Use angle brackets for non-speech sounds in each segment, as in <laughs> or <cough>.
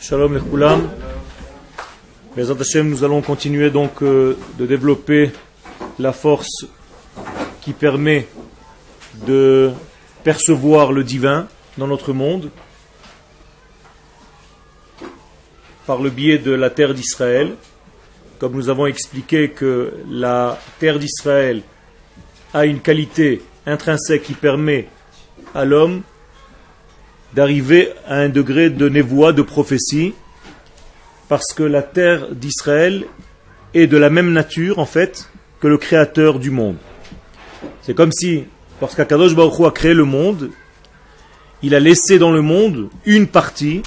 Shalom. Bezat Hashem, nous allons continuer donc euh, de développer la force qui permet de percevoir le divin dans notre monde par le biais de la terre d'Israël. Comme nous avons expliqué que la terre d'Israël a une qualité intrinsèque qui permet à l'homme d'arriver à un degré de névoie, de prophétie, parce que la terre d'Israël est de la même nature, en fait, que le créateur du monde. C'est comme si, lorsqu'Akadosh Baruch Hu a créé le monde, il a laissé dans le monde une partie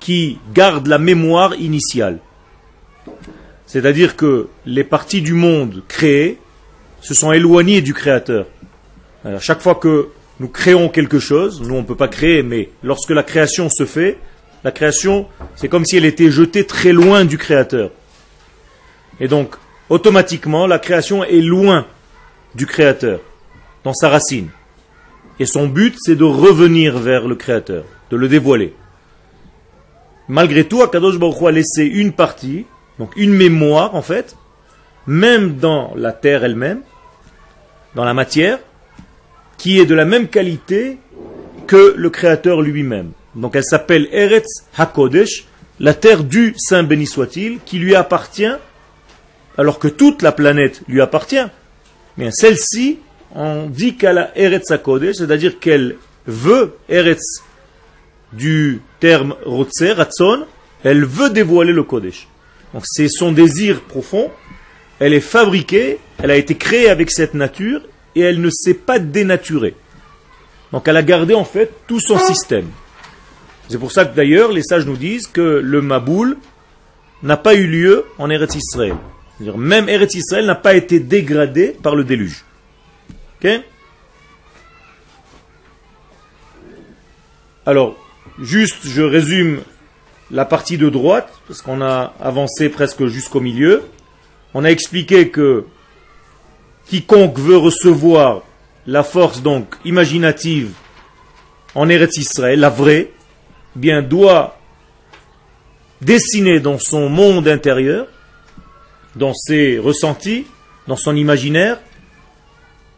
qui garde la mémoire initiale. C'est-à-dire que les parties du monde créées se sont éloignées du créateur. Alors, chaque fois que nous créons quelque chose, nous on ne peut pas créer, mais lorsque la création se fait, la création, c'est comme si elle était jetée très loin du créateur. Et donc, automatiquement, la création est loin du créateur, dans sa racine. Et son but, c'est de revenir vers le créateur, de le dévoiler. Malgré tout, Akadosh Baruch a laissé une partie, donc une mémoire en fait, même dans la terre elle-même, dans la matière, qui est de la même qualité que le Créateur lui-même. Donc elle s'appelle Eretz HaKodesh, la terre du Saint béni soit-il, qui lui appartient, alors que toute la planète lui appartient. Mais celle-ci, on dit qu'elle a Eretz HaKodesh, c'est-à-dire qu'elle veut Eretz du terme Rotzer, Ratzon, elle veut dévoiler le Kodesh. Donc c'est son désir profond, elle est fabriquée, elle a été créée avec cette nature, et elle ne s'est pas dénaturée. Donc elle a gardé en fait tout son système. C'est pour ça que d'ailleurs les sages nous disent que le Maboul n'a pas eu lieu en Eretz Israël. Même Eretz Israël n'a pas été dégradé par le déluge. Alors, juste je résume la partie de droite, parce qu'on a avancé presque jusqu'au milieu. On a expliqué que quiconque veut recevoir la force donc imaginative en Eretz Israël, la vraie, bien doit dessiner dans son monde intérieur, dans ses ressentis, dans son imaginaire,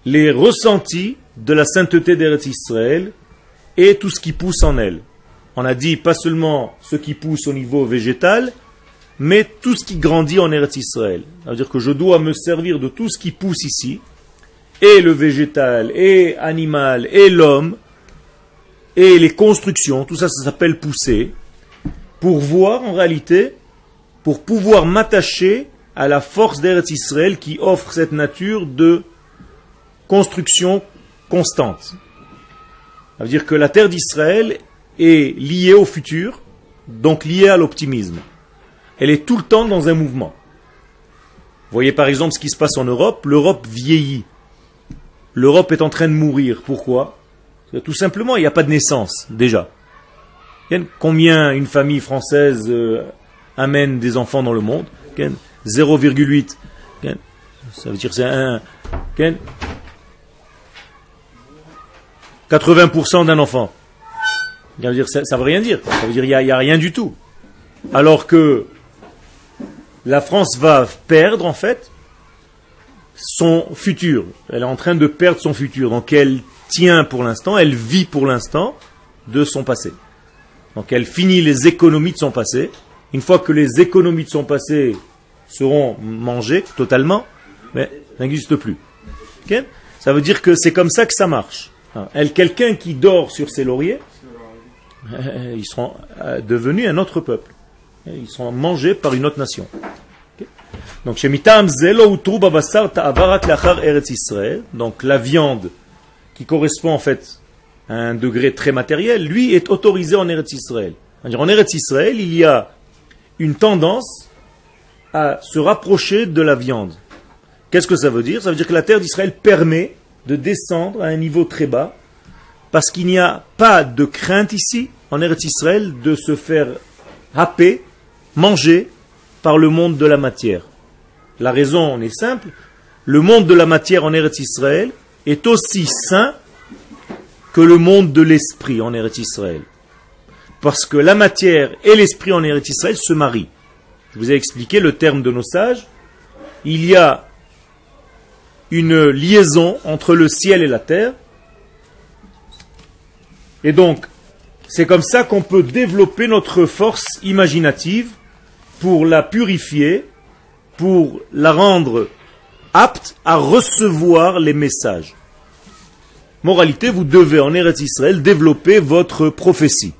les ressentis de la sainteté d'Eretz Israël et tout ce qui pousse en elle. On a dit pas seulement ce qui pousse au niveau végétal, mais tout ce qui grandit en Eretz Israël. C'est-à-dire que je dois me servir de tout ce qui pousse ici, et le végétal, et animal, et l'homme, et les constructions, tout ça, ça s'appelle pousser, pour voir en réalité, pour pouvoir m'attacher à la force d'Eretz Israël qui offre cette nature de construction constante. Ça veut dire que la terre d'Israël est liée au futur, donc liée à l'optimisme elle est tout le temps dans un mouvement. Voyez par exemple ce qui se passe en Europe, l'Europe vieillit. L'Europe est en train de mourir. Pourquoi? Tout simplement, il n'y a pas de naissance, déjà. Combien une famille française euh, amène des enfants dans le monde? 0,8. Ça veut dire c'est un... 80% d'un enfant. Ça veut dire, ça, veut rien dire. Ça veut dire qu'il n'y a rien du tout. Alors que la France va perdre en fait son futur. Elle est en train de perdre son futur. Donc elle tient pour l'instant, elle vit pour l'instant de son passé. Donc elle finit les économies de son passé. Une fois que les économies de son passé seront mangées totalement, mais n'existe plus. ça veut dire que c'est comme ça que ça marche. Elle, quelqu'un qui dort sur ses lauriers, <laughs> ils seront euh, devenus un autre peuple. Ils seront mangés par une autre nation. Donc, donc la viande qui correspond en fait à un degré très matériel, lui est autorisé en Eretz Israël. En Eretz Israël, il y a une tendance à se rapprocher de la viande. Qu'est-ce que ça veut dire? Ça veut dire que la terre d'Israël permet de descendre à un niveau très bas parce qu'il n'y a pas de crainte ici, en Eretz Israël, de se faire happer mangé par le monde de la matière. La raison est simple. Le monde de la matière en Eretz Israël est aussi sain que le monde de l'esprit en Eretz Israël. Parce que la matière et l'esprit en Eretz Israël se marient. Je vous ai expliqué le terme de nos sages. Il y a une liaison entre le ciel et la terre. Et donc, c'est comme ça qu'on peut développer notre force imaginative pour la purifier, pour la rendre apte à recevoir les messages. Moralité, vous devez en Eretz Israël développer votre prophétie.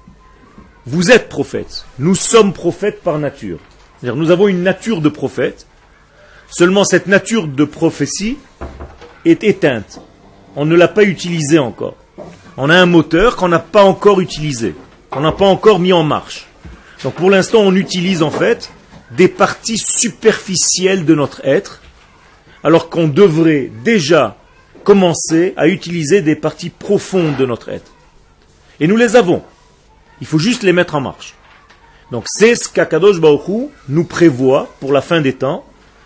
Vous êtes prophète. Nous sommes prophètes par nature. Nous avons une nature de prophète. Seulement cette nature de prophétie est éteinte. On ne l'a pas utilisée encore. On a un moteur qu'on n'a pas encore utilisé. On n'a pas encore mis en marche. Donc pour l'instant, on utilise en fait des parties superficielles de notre être, alors qu'on devrait déjà commencer à utiliser des parties profondes de notre être. Et nous les avons. Il faut juste les mettre en marche. Donc c'est ce qu'Akadosh Baruch nous prévoit pour la fin des temps,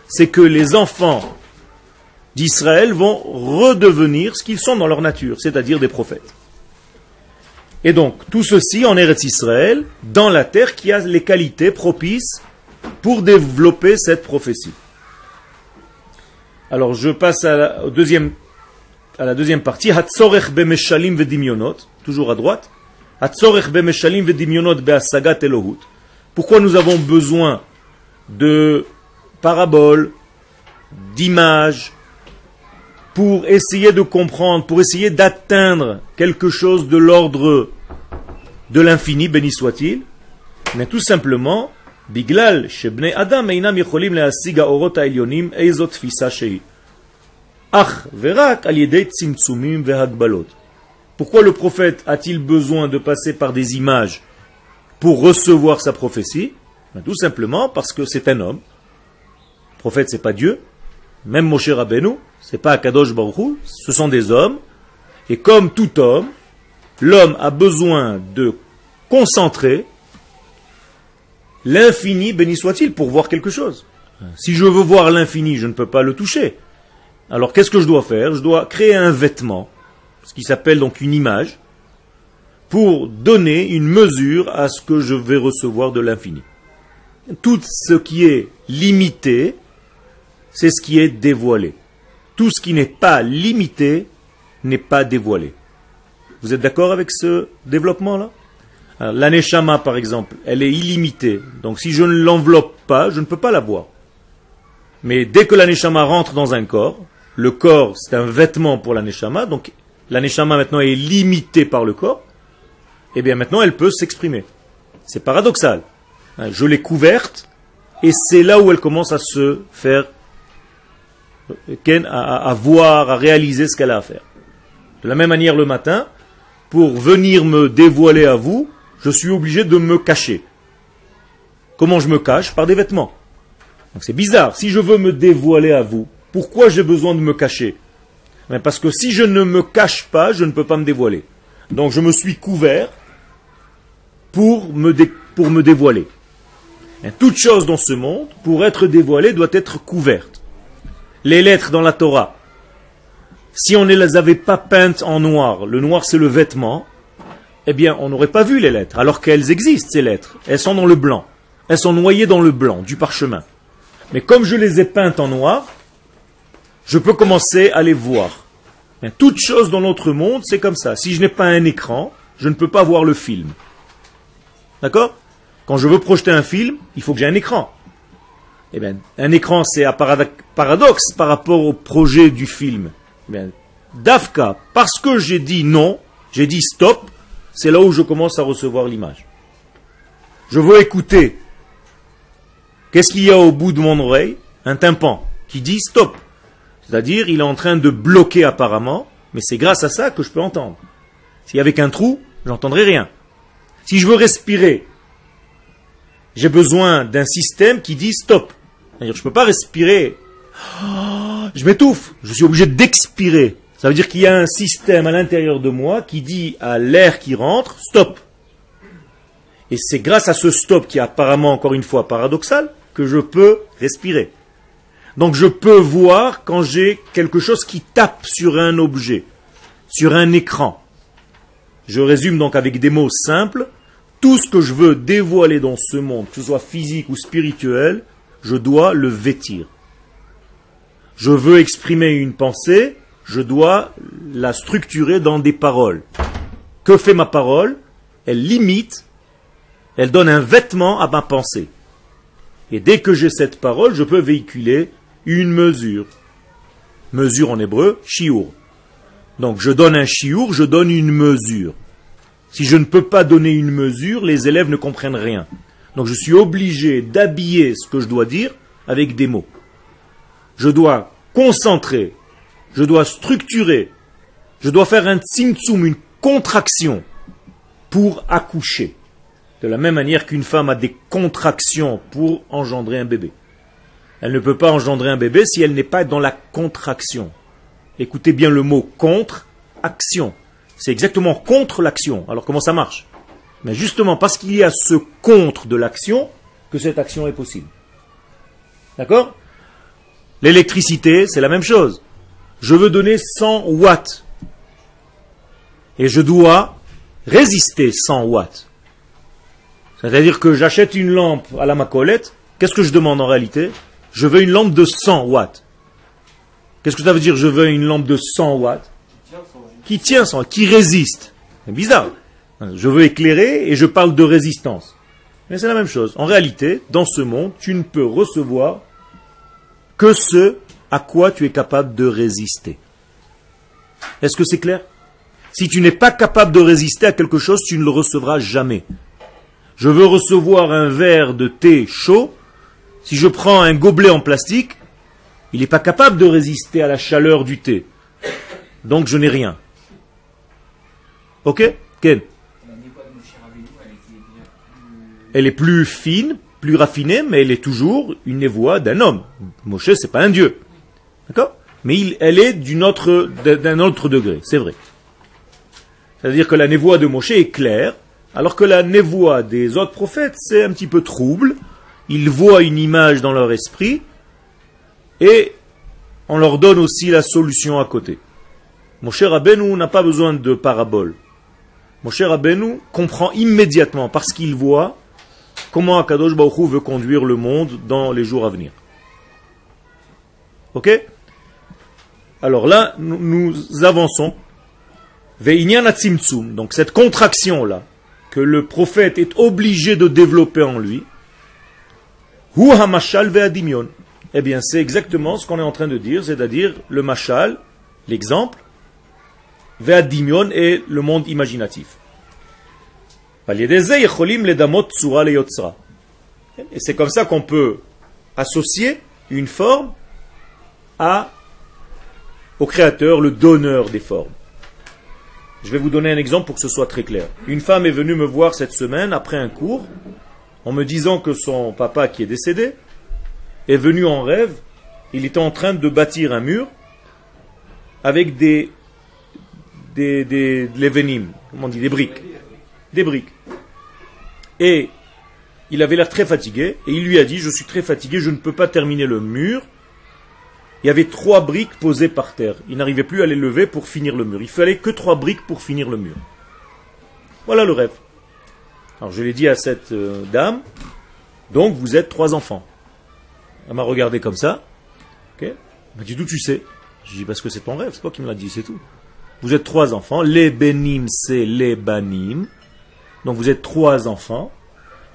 c'est que les enfants d'Israël vont redevenir ce qu'ils sont dans leur nature, c'est-à-dire des prophètes. Et donc, tout ceci en Eretz Israël, dans la terre qui a les qualités propices pour développer cette prophétie. Alors, je passe à la, deuxième, à la deuxième partie. Hatzorech bemeshalim vedimyonot, toujours à droite. Hatzorech bemeshalim vedimyonot beasagat elohut. Pourquoi nous avons besoin de paraboles, d'images, pour essayer de comprendre, pour essayer d'atteindre quelque chose de l'ordre de l'infini, béni soit-il, mais tout simplement, Biglal, Adam, Einam Yecholim Leasiga Orot Elyonim, Eizot Fisa Shei. Ach, Verak, Aliedei Tzimtzumim Vehagbalot. Pourquoi le prophète a-t-il besoin de passer par des images pour recevoir sa prophétie? Ben, Tout simplement parce que c'est un homme. Le prophète, c'est pas Dieu. Même Moshe Rabbeinu, c'est pas Akadosh Baruch ce sont des hommes. Et comme tout homme, l'homme a besoin de concentrer l'infini, béni soit-il, pour voir quelque chose. Si je veux voir l'infini, je ne peux pas le toucher. Alors qu'est-ce que je dois faire? Je dois créer un vêtement, ce qui s'appelle donc une image, pour donner une mesure à ce que je vais recevoir de l'infini. Tout ce qui est limité, c'est ce qui est dévoilé. Tout ce qui n'est pas limité n'est pas dévoilé. Vous êtes d'accord avec ce développement-là? L'aneshama, par exemple, elle est illimitée. Donc si je ne l'enveloppe pas, je ne peux pas la voir. Mais dès que l'aneshama rentre dans un corps, le corps, c'est un vêtement pour l'aneshama, donc l'aneshama maintenant est limité par le corps, et eh bien maintenant elle peut s'exprimer. C'est paradoxal. Hein, je l'ai couverte et c'est là où elle commence à se faire, à, à voir, à réaliser ce qu'elle a à faire. De la même manière le matin, pour venir me dévoiler à vous, je suis obligé de me cacher. Comment je me cache? Par des vêtements. Donc c'est bizarre. Si je veux me dévoiler à vous, pourquoi j'ai besoin de me cacher? Parce que si je ne me cache pas, je ne peux pas me dévoiler. Donc je me suis couvert pour me, pour me dévoiler. Toute chose dans ce monde, pour être dévoilée, doit être couverte. Les lettres dans la Torah, si on ne les avait pas peintes en noir, le noir c'est le vêtement, eh bien on n'aurait pas vu les lettres, alors qu'elles existent ces lettres. Elles sont dans le blanc. Elles sont noyées dans le blanc du parchemin. Mais comme je les ai peintes en noir, je peux commencer à les voir. toute chose dans notre monde, c'est comme ça. Si je n'ai pas un écran, je ne peux pas voir le film. D'accord? Quand je veux projeter un film, il faut que j'ai un écran. Eh bien, un écran, c'est un paradoxe par rapport au projet du film. Eh bien, Dafka, parce que j'ai dit non, j'ai dit stop, c'est là où je commence à recevoir l'image. Je veux écouter. Qu'est-ce qu'il y a au bout de mon oreille? Un tympan qui dit stop. C'est-à-dire, il est en train de bloquer apparemment, mais c'est grâce à ça que je peux entendre. Y avait qu'un trou, j'entendrais rien. Si je veux respirer, j'ai besoin d'un système qui dit stop. Je ne peux pas respirer. je m'étouffe. Je suis obligé d'expirer. Ça veut dire qu'il y a un système à l'intérieur de moi qui dit à l'air qui rentre, stop. Et c'est grâce à ce stop qui est apparemment, encore une fois, paradoxal, que je peux respirer. Donc je peux voir quand j'ai quelque chose qui tape sur un objet, sur un écran. Je résume donc avec des mots simples. Tout ce que je veux dévoiler dans ce monde, que ce soit physique ou spirituel, je dois le vêtir. Je veux exprimer une pensée, je dois la structurer dans des paroles. Que fait ma parole? Elle limite, elle donne un vêtement à ma pensée. Et dès que j'ai cette parole, je peux véhiculer une mesure. Mesure en hébreu, shiur. Donc je donne un shiur, je donne une mesure. Si je ne peux pas donner une mesure, les élèves ne comprennent rien. Donc je suis obligé d'habiller ce que je dois dire avec des mots. Je dois concentrer, je dois structurer, je dois faire un tsum, une contraction pour accoucher. De la même manière qu'une femme a des contractions pour engendrer un bébé. Elle ne peut pas engendrer un bébé si elle n'est pas dans la contraction. Écoutez bien le mot contre, action. C'est exactement contre l'action. Alors comment ça marche? Mais justement parce qu'il y a ce contre de l'action que cette action est possible. D'accord? L'électricité, c'est la même chose. Je veux donner 100 watts. Et je dois résister 100 watts. C'est-à-dire que j'achète une lampe à la macolette. Qu'est-ce que je demande en réalité? Je veux une lampe de 100 watts. Qu'est-ce que ça veut dire je veux une lampe de 100 watts? Qui tient 100, qui résiste. C'est bizarre. Je veux éclairer et je parle de résistance. Mais c'est la même chose. En réalité, dans ce monde, tu ne peux recevoir que ce à quoi tu es capable de résister. Est-ce que c'est clair? Si tu n'es pas capable de résister à quelque chose, tu ne le recevras jamais. Je veux recevoir un verre de thé chaud. Si je prends un gobelet en plastique, il n'est pas capable de résister à la chaleur du thé. Donc je n'ai rien. Ok? Ken? Elle est plus fine, plus raffinée, mais elle est toujours une névoie d'un homme. Moshe, c'est pas un dieu. D'accord? Mais elle est d'un autre, degré, c'est vrai. C'est-à-dire que la névoie de Moshe est claire, alors que la névoie des autres prophètes, c'est un petit peu trouble. Ils voient une image dans leur esprit, et on leur donne aussi la solution à côté. Moshe Rabbeinu n'a pas besoin de parabole. Moshe Rabbeinu comprend immédiatement, parce qu'il voit, comment Akadosh Baruch veut conduire le monde dans les jours à venir. Ok? Alors là, nous, avançons. Donc cette contraction-là, que le prophète est obligé de développer en lui, eh bien, c'est exactement ce qu'on est en train de dire, c'est-à-dire le machal, l'exemple, ve'adimion et le monde imaginatif. Et c'est comme ça qu'on peut associer une forme à, au créateur, le donneur des formes. Je vais vous donner un exemple pour que ce soit très clair. Une femme est venue me voir cette semaine après un cours en me disant que son papa qui est décédé est venu en rêve, il était en train de bâtir un mur avec des des, des, comment on dit, des briques des briques. Et il avait l'air très fatigué, et il lui a dit, je suis très fatigué, je ne peux pas terminer le mur. Il y avait trois briques posées par terre. Il n'arrivait plus à les lever pour finir le mur. Il fallait que trois briques pour finir le mur. Voilà le rêve. Alors je l'ai dit à cette euh, dame, donc vous êtes trois enfants. Elle m'a regardé comme ça. Elle m'a dit d'où tu sais? Je dis parce que c'est ton rêve, c'est toi qui me l'as dit, c'est tout. Vous êtes trois enfants. Les bénim, c'est les banim. Donc vous êtes trois enfants,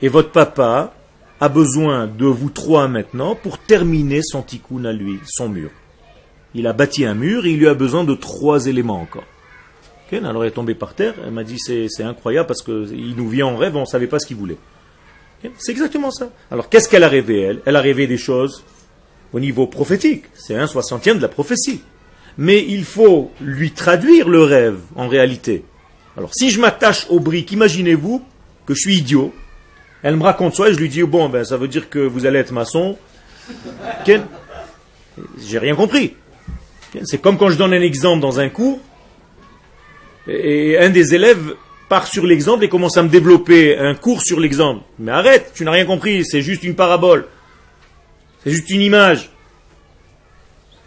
et votre papa a besoin de vous trois maintenant pour terminer son tikkun à lui, son mur. Il a bâti un mur et il lui a besoin de trois éléments encore. alors elle est tombée par terre, elle m'a dit c'est, incroyable parce qu'il nous vient en rêve, on ne savait pas ce qu'il voulait. c'est exactement ça. Alors qu'est-ce qu'elle a rêvé elle? Elle a rêvé des choses au niveau prophétique, c'est un soixantième de la prophétie. Mais il faut lui traduire le rêve en réalité. Alors, si je m'attache aux briques, imaginez-vous que je suis idiot. Elle me raconte ça et je lui dis, bon, ben, ça veut dire que vous allez être maçon. J'ai rien compris. C'est comme quand je donne un exemple dans un cours et un des élèves part sur l'exemple et commence à me développer un cours sur l'exemple. Mais arrête, tu n'as rien compris, c'est juste une parabole. C'est juste une image.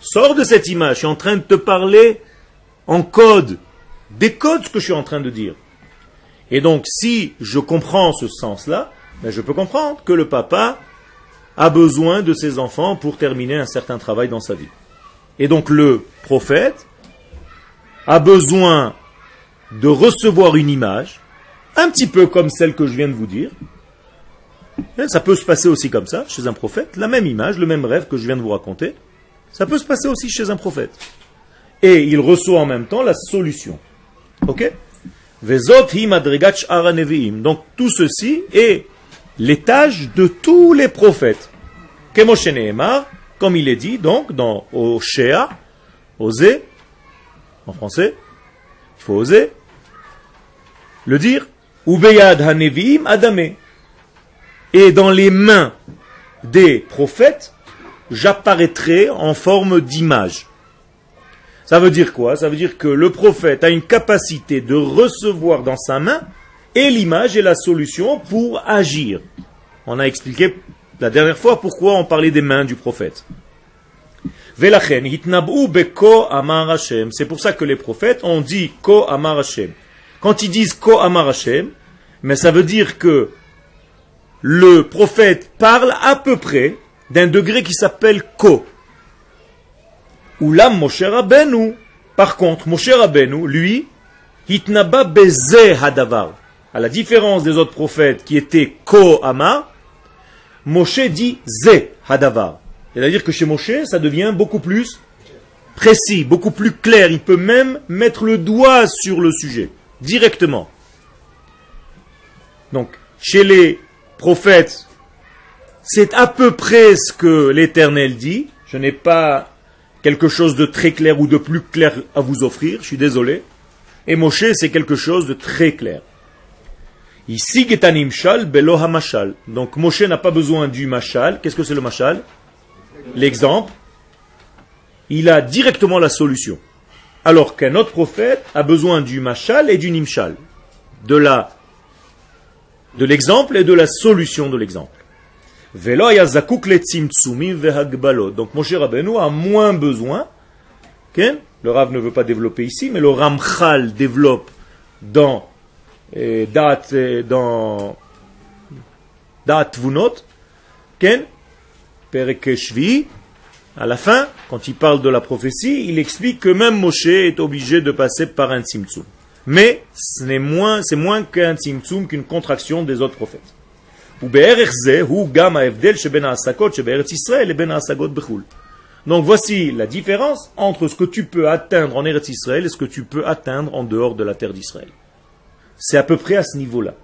Sors de cette image, je suis en train de te parler en code. Décode ce que je suis en train de dire. Et donc, si je comprends ce sens-là, ben, je peux comprendre que le papa a besoin de ses enfants pour terminer un certain travail dans sa vie. Et donc, le prophète a besoin de recevoir une image, un petit peu comme celle que je viens de vous dire. Ça peut se passer aussi comme ça, chez un prophète, la même image, le même rêve que je viens de vous raconter. Ça peut se passer aussi chez un prophète. Et il reçoit en même temps la solution. Ok? Donc tout ceci est l'étage de tous les prophètes. Comme il est dit donc dans Oshea, oser, en français, il faut oser le dire, Ubeyad Hanevim Adame. Et dans les mains des prophètes, j'apparaîtrai en forme d'image. Ça veut dire quoi? Ça veut dire que le prophète a une capacité de recevoir dans sa main et l'image et la solution pour agir. On a expliqué la dernière fois pourquoi on parlait des mains du prophète. C'est pour ça que les prophètes ont dit Ko Amar Hashem. Quand ils disent Ko Amar Hashem, mais ça veut dire que le prophète parle à peu près d'un degré qui s'appelle Ko. Oulam Moshe Rabbeinu. Par contre, Moshe Rabbeinu, lui, Hitnaba Beze Hadavar. À la différence des autres prophètes qui étaient Ko Ama, Moshe dit Ze Hadavar. C'est-à-dire que chez Moshe, ça devient beaucoup plus précis, beaucoup plus clair. Il peut même mettre le doigt sur le sujet, directement. Donc, chez les prophètes, c'est à peu près ce que l'Éternel dit. Je n'ai pas quelque chose de très clair ou de plus clair à vous offrir, je suis désolé. Et Moshe, c'est quelque chose de très clair. Ici, Getanimshal, Belo Hamashal. Donc Moshe n'a pas besoin du mashal. Qu'est-ce que c'est le mashal? L'exemple. Il a directement la solution. Alors qu'un autre prophète a besoin du mashal et du nimshal. De la, de l'exemple et de la solution de l'exemple. Donc Moshe Rabbeinu a moins besoin. Le Rav ne veut pas développer ici, mais le Ramchal développe dans eh, date dans Vunot, Ken, Perekeshvi, à la fin, quand il parle de la prophétie, il explique que même Moshe est obligé de passer par un tzimtzum. Mais c'est moins, moins qu'un tzimtzum, qu'une contraction des autres prophètes. Donc voici la différence entre ce que tu peux atteindre en Eretz Israël et ce que tu peux atteindre en dehors de la terre d'Israël. C'est à peu près à ce niveau-là.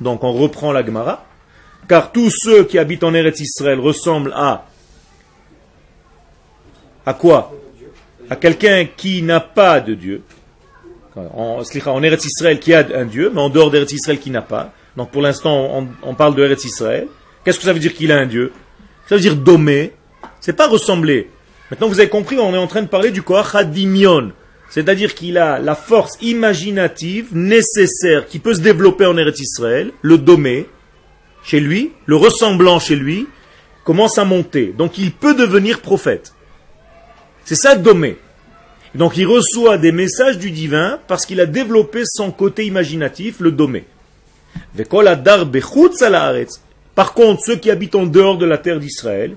Donc on reprend la Gemara, car tous ceux qui habitent en Eretz Israël ressemblent à à quoi? À quelqu'un qui n'a pas de Dieu en, en Eretz Israël qui a un Dieu, mais en dehors d'Eretz Israël qui n'a pas. Donc pour l'instant, on, parle de Eretz Israël. Qu'est-ce que ça veut dire qu'il a un Dieu? Ça veut dire domé. C'est pas ressembler. Maintenant, vous avez compris, on est en train de parler du Koach Hadimion. C'est-à-dire qu'il a la force imaginative nécessaire qui peut se développer en Eretz Israël, le domé, chez lui, le ressemblant chez lui, commence à monter. Donc il peut devenir prophète. C'est ça domé. Donc il reçoit des messages du divin parce qu'il a développé son côté imaginatif, le domé. Par contre, ceux qui habitent en dehors de la terre d'Israël,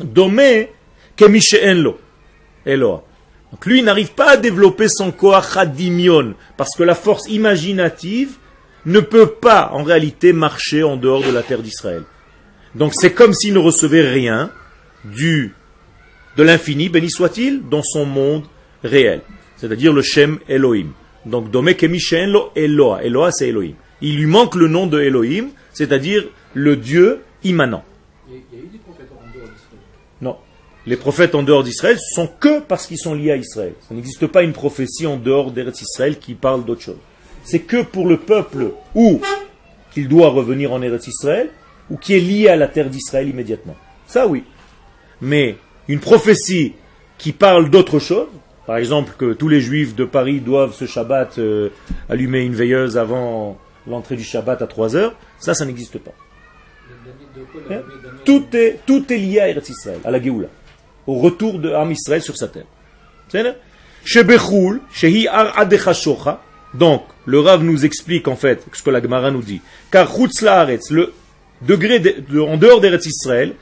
domé lo. Donc lui n'arrive pas à développer son koachadimion parce que la force imaginative ne peut pas en réalité marcher en dehors de la terre d'Israël. Donc c'est comme s'il ne recevait rien du de l'infini, béni soit-il, dans son monde réel, c'est-à-dire le Shem Elohim. Donc, lo Eloa. Eloa, c'est Elohim. Il lui manque le nom de Elohim, c'est-à-dire le Dieu immanent. Il y a eu des prophètes en dehors d'Israël Non. Les prophètes en dehors d'Israël sont que parce qu'ils sont liés à Israël. Il n'existe pas une prophétie en dehors d'Israël qui parle d'autre chose. C'est que pour le peuple ou qu'il doit revenir en Eretz Israël, ou qui est lié à la terre d'Israël immédiatement. Ça oui. Mais une prophétie qui parle d'autre chose, par exemple, que tous les juifs de Paris doivent ce Shabbat euh, allumer une veilleuse avant l'entrée du Shabbat à 3 heures, ça, ça n'existe pas. Hein? Tout, est, tout est lié à Eretz Israël, à la Géoula, au retour de Am Israël sur sa terre. Donc, le Rav nous explique en fait ce que la Gemara nous dit. Car le degré de, en dehors d'Eretz Israël,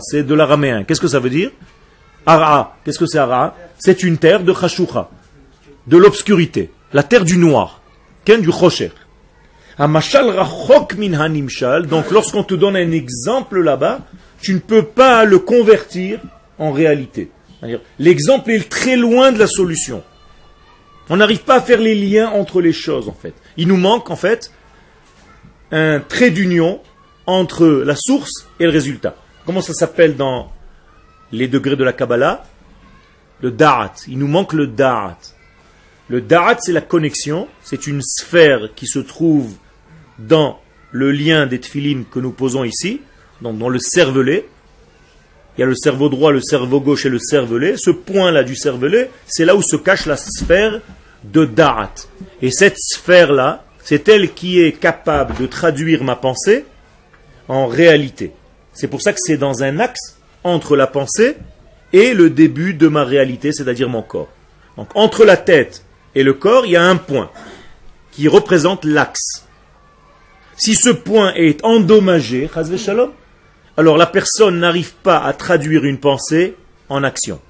c'est de l'araméen. Qu'est-ce que ça veut dire? Ara, qu'est-ce que c'est Ara C'est une terre de Chashucha, de l'obscurité, la terre du noir, ken du Chosher. Donc, lorsqu'on te donne un exemple là-bas, tu ne peux pas le convertir en réalité. L'exemple est très loin de la solution. On n'arrive pas à faire les liens entre les choses, en fait. Il nous manque, en fait, un trait d'union entre la source et le résultat. Comment ça s'appelle dans les degrés de la Kabbalah Le Da'at. Il nous manque le Da'at. Le Da'at, c'est la connexion. C'est une sphère qui se trouve dans le lien des tfilim que nous posons ici, donc dans le cervelet. Il y a le cerveau droit, le cerveau gauche et le cervelet. Ce point-là du cervelet, c'est là où se cache la sphère de Da'at. Et cette sphère-là, c'est elle qui est capable de traduire ma pensée en réalité. C'est pour ça que c'est dans un axe entre la pensée et le début de ma réalité, c'est-à-dire mon corps. Donc entre la tête et le corps, il y a un point qui représente l'axe. Si ce point est endommagé, alors la personne n'arrive pas à traduire une pensée en action.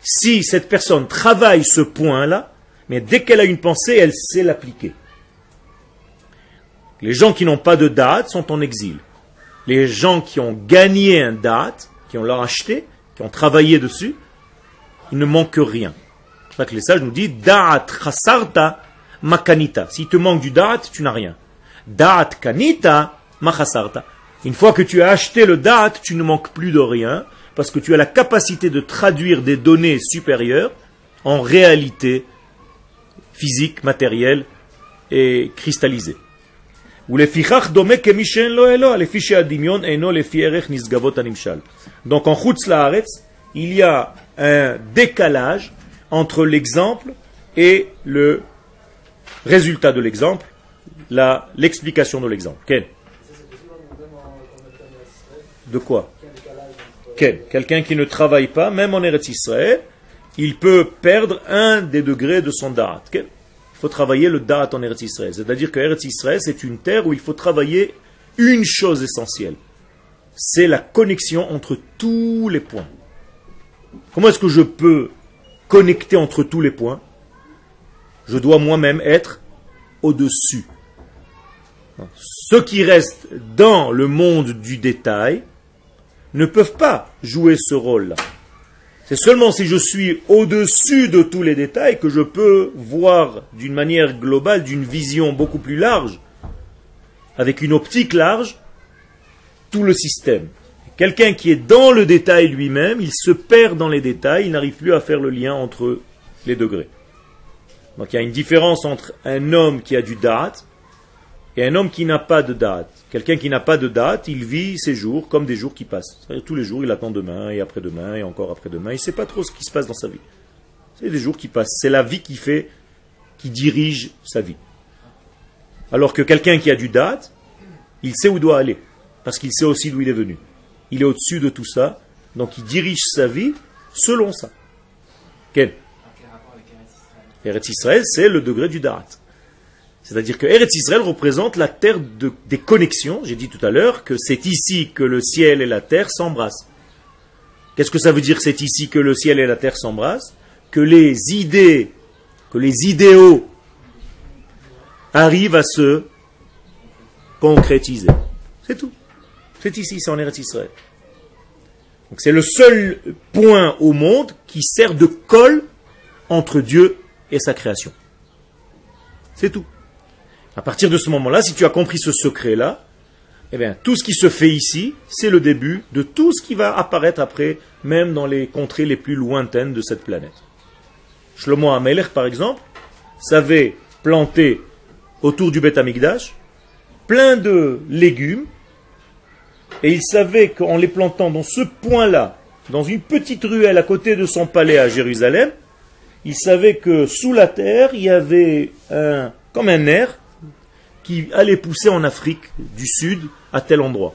Si cette personne travaille ce point-là, mais dès qu'elle a une pensée, elle sait l'appliquer. Les gens qui n'ont pas de date sont en exil. Les gens qui ont gagné un date, qui ont leur acheté, qui ont travaillé dessus, il ne manque rien. C'est pour ça que les sages nous disent Da'at chasarta makanita. S'il te manque du date, tu n'as rien. Da'at kanita machasarta. Une fois que tu as acheté le date, tu ne manques plus de rien, parce que tu as la capacité de traduire des données supérieures en réalité physique, matérielle et cristallisée. Donc en Chutz il y a un décalage entre l'exemple et le résultat de l'exemple, l'explication de l'exemple. Quel? De quoi? Quel? Quelqu'un qui ne travaille pas, même en Eretz Israël, il peut perdre un des degrés de son da'at. Il faut travailler le da'at en Eretz Israël. C'est-à-dire que Eretz Israël, c'est une terre où il faut travailler une chose essentielle. C'est la connexion entre tous les points. Comment est-ce que je peux connecter entre tous les points? Je dois moi-même être au-dessus. Ceux qui restent dans le monde du détail ne peuvent pas jouer ce rôle-là. C'est seulement si je suis au-dessus de tous les détails que je peux voir d'une manière globale, d'une vision beaucoup plus large, avec une optique large, tout le système. Quelqu'un qui est dans le détail lui-même, il se perd dans les détails, il n'arrive plus à faire le lien entre les degrés. Donc il y a une différence entre un homme qui a du date et un homme qui n'a pas de date. Quelqu'un qui n'a pas de date, il vit ses jours comme des jours qui passent. Tous les jours, il attend demain et après-demain et encore après-demain. Il ne sait pas trop ce qui se passe dans sa vie. C'est des jours qui passent. C'est la vie qui fait, qui dirige sa vie. Alors que quelqu'un qui a du date, il sait où doit aller. Parce qu'il sait aussi d'où il est venu. Il est au-dessus de tout ça. Donc il dirige sa vie selon ça. Quel? Eretz Israël, c'est le degré du date. C'est-à-dire que Eretz Israël représente la terre des connexions. J'ai dit tout à l'heure que c'est ici que le ciel et la terre s'embrassent. Qu'est-ce que ça veut dire c'est ici que le ciel et la terre s'embrassent? Que les idées, que les idéaux arrivent à se concrétiser. C'est tout. C'est ici, c'est en Eretz Israël. Donc c'est le seul point au monde qui sert de colle entre Dieu et sa création. C'est tout. À partir de ce moment-là, si tu as compris ce secret-là, eh bien, tout ce qui se fait ici, c'est le début de tout ce qui va apparaître après, même dans les contrées les plus lointaines de cette planète. Shlomo Amelech, par exemple, savait planter autour du Beth Amikdash plein de légumes, et il savait qu'en les plantant dans ce point-là, dans une petite ruelle à côté de son palais à Jérusalem, il savait que sous la terre, il y avait un, comme un nerf qui allait pousser en Afrique du Sud à tel endroit.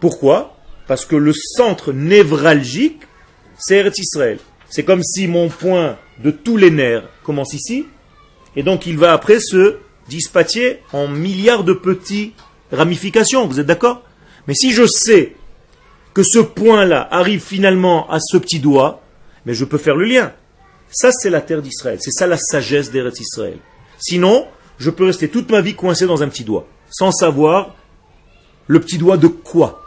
Pourquoi? Parce que le centre névralgique c'est Eretz Israël. C'est comme si mon point de tous les nerfs commence ici, et donc il va après se dispatcher en milliards de petites ramifications, vous êtes d'accord? Mais si je sais que ce point-là arrive finalement à ce petit doigt, mais je peux faire le lien. Ça, c'est la terre d'Israël. C'est ça la sagesse d'Eretz Israël. Sinon, je peux rester toute ma vie coincé dans un petit doigt, sans savoir le petit doigt de quoi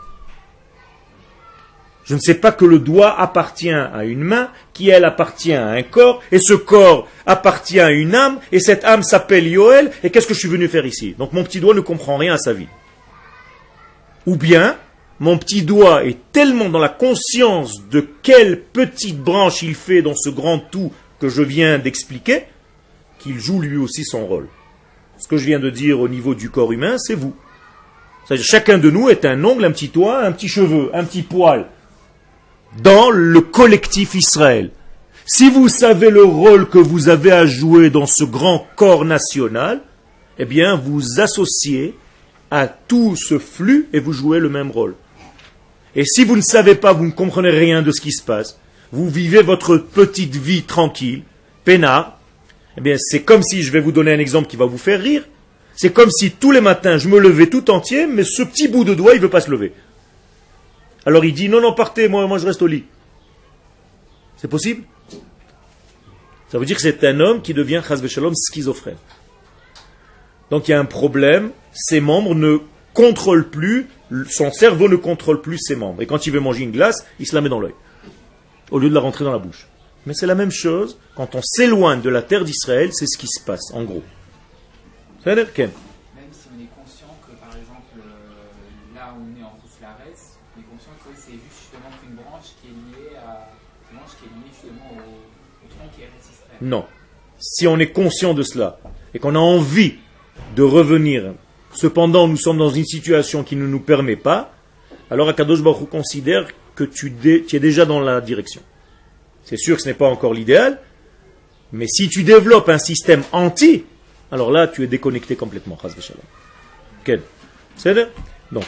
je ne sais pas que le doigt appartient à une main, qui elle appartient à un corps, et ce corps appartient à une âme, et cette âme s'appelle Yoel, et qu'est-ce que je suis venu faire ici? Donc mon petit doigt ne comprend rien à sa vie. Ou bien, mon petit doigt est tellement dans la conscience de quelle petite branche il fait dans ce grand tout que je viens d'expliquer, qu'il joue lui aussi son rôle. Ce que je viens de dire au niveau du corps humain, c'est vous. Chacun de nous est un ongle, un petit doigt, un petit cheveu, un petit poil, dans le collectif Israël. Si vous savez le rôle que vous avez à jouer dans ce grand corps national, eh bien, vous associez à tout ce flux et vous jouez le même rôle. Et si vous ne savez pas, vous ne comprenez rien de ce qui se passe, vous vivez votre petite vie tranquille, peinard, eh bien, c'est comme si, je vais vous donner un exemple qui va vous faire rire, c'est comme si tous les matins je me levais tout entier, mais ce petit bout de doigt, il ne veut pas se lever. Alors il dit, non, non, partez, moi, moi je reste au lit. C'est possible? Ça veut dire que c'est un homme qui devient, shalom, schizophrène. Donc il y a un problème, ses membres ne contrôlent plus, son cerveau ne contrôle plus ses membres. Et quand il veut manger une glace, il se la met dans l'œil, au lieu de la rentrer dans la bouche. Mais c'est la même chose, quand on s'éloigne de la terre d'Israël, c'est ce qui se passe, en gros. C'est-à-dire, Même si on est conscient que, par exemple, euh, là où on est en c'est justement qu'une branche qui est liée à une branche qui est liée justement au, tronc qui est résisté. Non. Si on est conscient de cela et qu'on a envie de revenir, cependant nous sommes dans une situation qui ne nous permet pas, alors Akadosh Baruch considère que tu, tu, es déjà dans la direction. C'est sûr que ce n'est pas encore l'idéal, mais si tu développes un système anti, alors là tu es déconnecté complètement. C'est donc,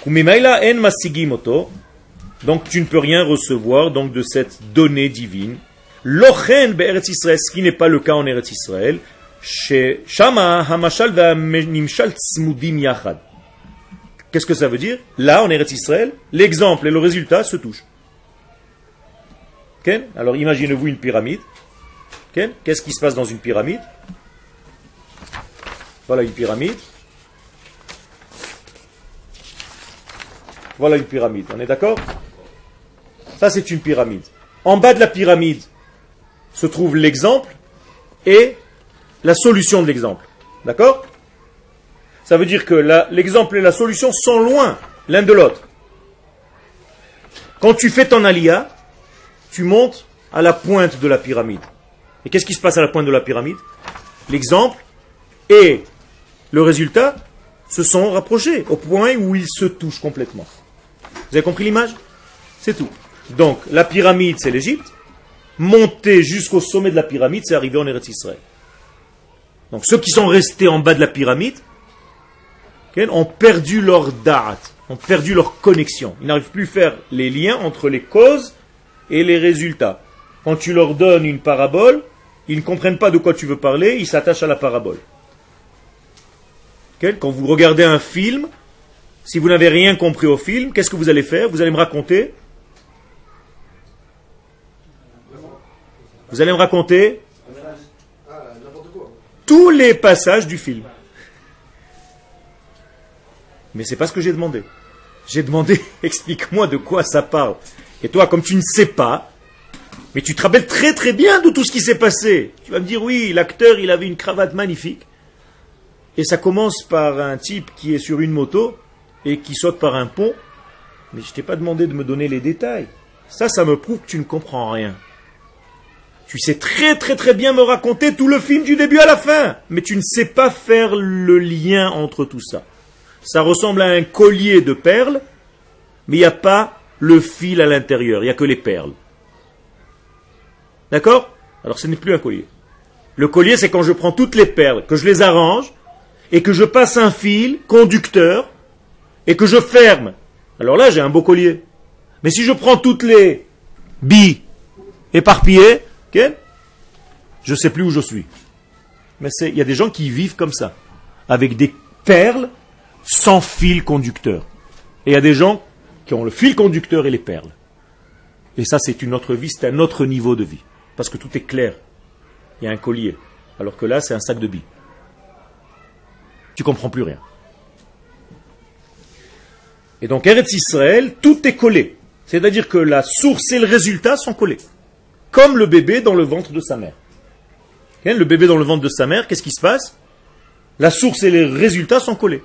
donc tu ne peux rien recevoir donc de cette donnée divine. Lochen be'eretz Israël, ce qui n'est pas le cas en Eretz Israël, Shama hamashal ve'amimshal tsmudim yachad. Qu'est-ce que ça veut dire? Là, en Eretz Israël, l'exemple et le résultat se touchent. Alors imaginez-vous une pyramide. Qu'est-ce qui se passe dans une pyramide? Voilà une pyramide. Voilà une pyramide. On est d'accord? Ça, c'est une pyramide. En bas de la pyramide se trouve l'exemple et la solution de l'exemple. D'accord? Ça veut dire que l'exemple et la solution sont loin l'un de l'autre. Quand tu fais ton alia, tu montes à la pointe de la pyramide. Et qu'est-ce qui se passe à la pointe de la pyramide? L'exemple et le résultat se sont rapprochés au point où ils se touchent complètement. Vous avez compris l'image? C'est tout. Donc, la pyramide, c'est l'Égypte. Monter jusqu'au sommet de la pyramide, c'est arriver en Eretz Israël. Donc, ceux qui sont restés en bas de la pyramide ont perdu leur date, ont perdu leur connexion. Ils n'arrivent plus à faire les liens entre les causes et les résultats. Quand tu leur donnes une parabole, ils ne comprennent pas de quoi tu veux parler, ils s'attachent à la parabole. Quand vous regardez un film, si vous n'avez rien compris au film, qu'est-ce que vous allez faire? Vous allez me raconter? Vous allez me raconter tous les passages du film. Mais c'est pas ce que j'ai demandé. J'ai demandé, <laughs> explique-moi de quoi ça parle. Et toi, comme tu ne sais pas, mais tu te rappelles très très bien de tout ce qui s'est passé. Tu vas me dire, oui, l'acteur, il avait une cravate magnifique. Et ça commence par un type qui est sur une moto et qui saute par un pont. Mais je t'ai pas demandé de me donner les détails. Ça, ça me prouve que tu ne comprends rien. Tu sais très très très bien me raconter tout le film du début à la fin, mais tu ne sais pas faire le lien entre tout ça. Ça ressemble à un collier de perles, mais il n'y a pas le fil à l'intérieur, il n'y a que les perles. D'accord? Alors ce n'est plus un collier. Le collier, c'est quand je prends toutes les perles, que je les arrange, et que je passe un fil conducteur, et que je ferme. Alors là, j'ai un beau collier. Mais si je prends toutes les billes éparpillé, ok je ne sais plus où je suis. Mais il y a des gens qui vivent comme ça, avec des perles sans fil conducteur. Et il y a des gens qui ont le fil conducteur et les perles. Et ça, c'est une autre vie, c'est un autre niveau de vie. Parce que tout est clair. Il y a un collier. Alors que là, c'est un sac de billes. Tu comprends plus rien. Et donc, Eretz Israël, tout est collé. C'est-à-dire que la source et le résultat sont collés. Comme le bébé dans le ventre de sa mère. Le bébé dans le ventre de sa mère, qu'est-ce qui se passe? La source et les résultats sont collés.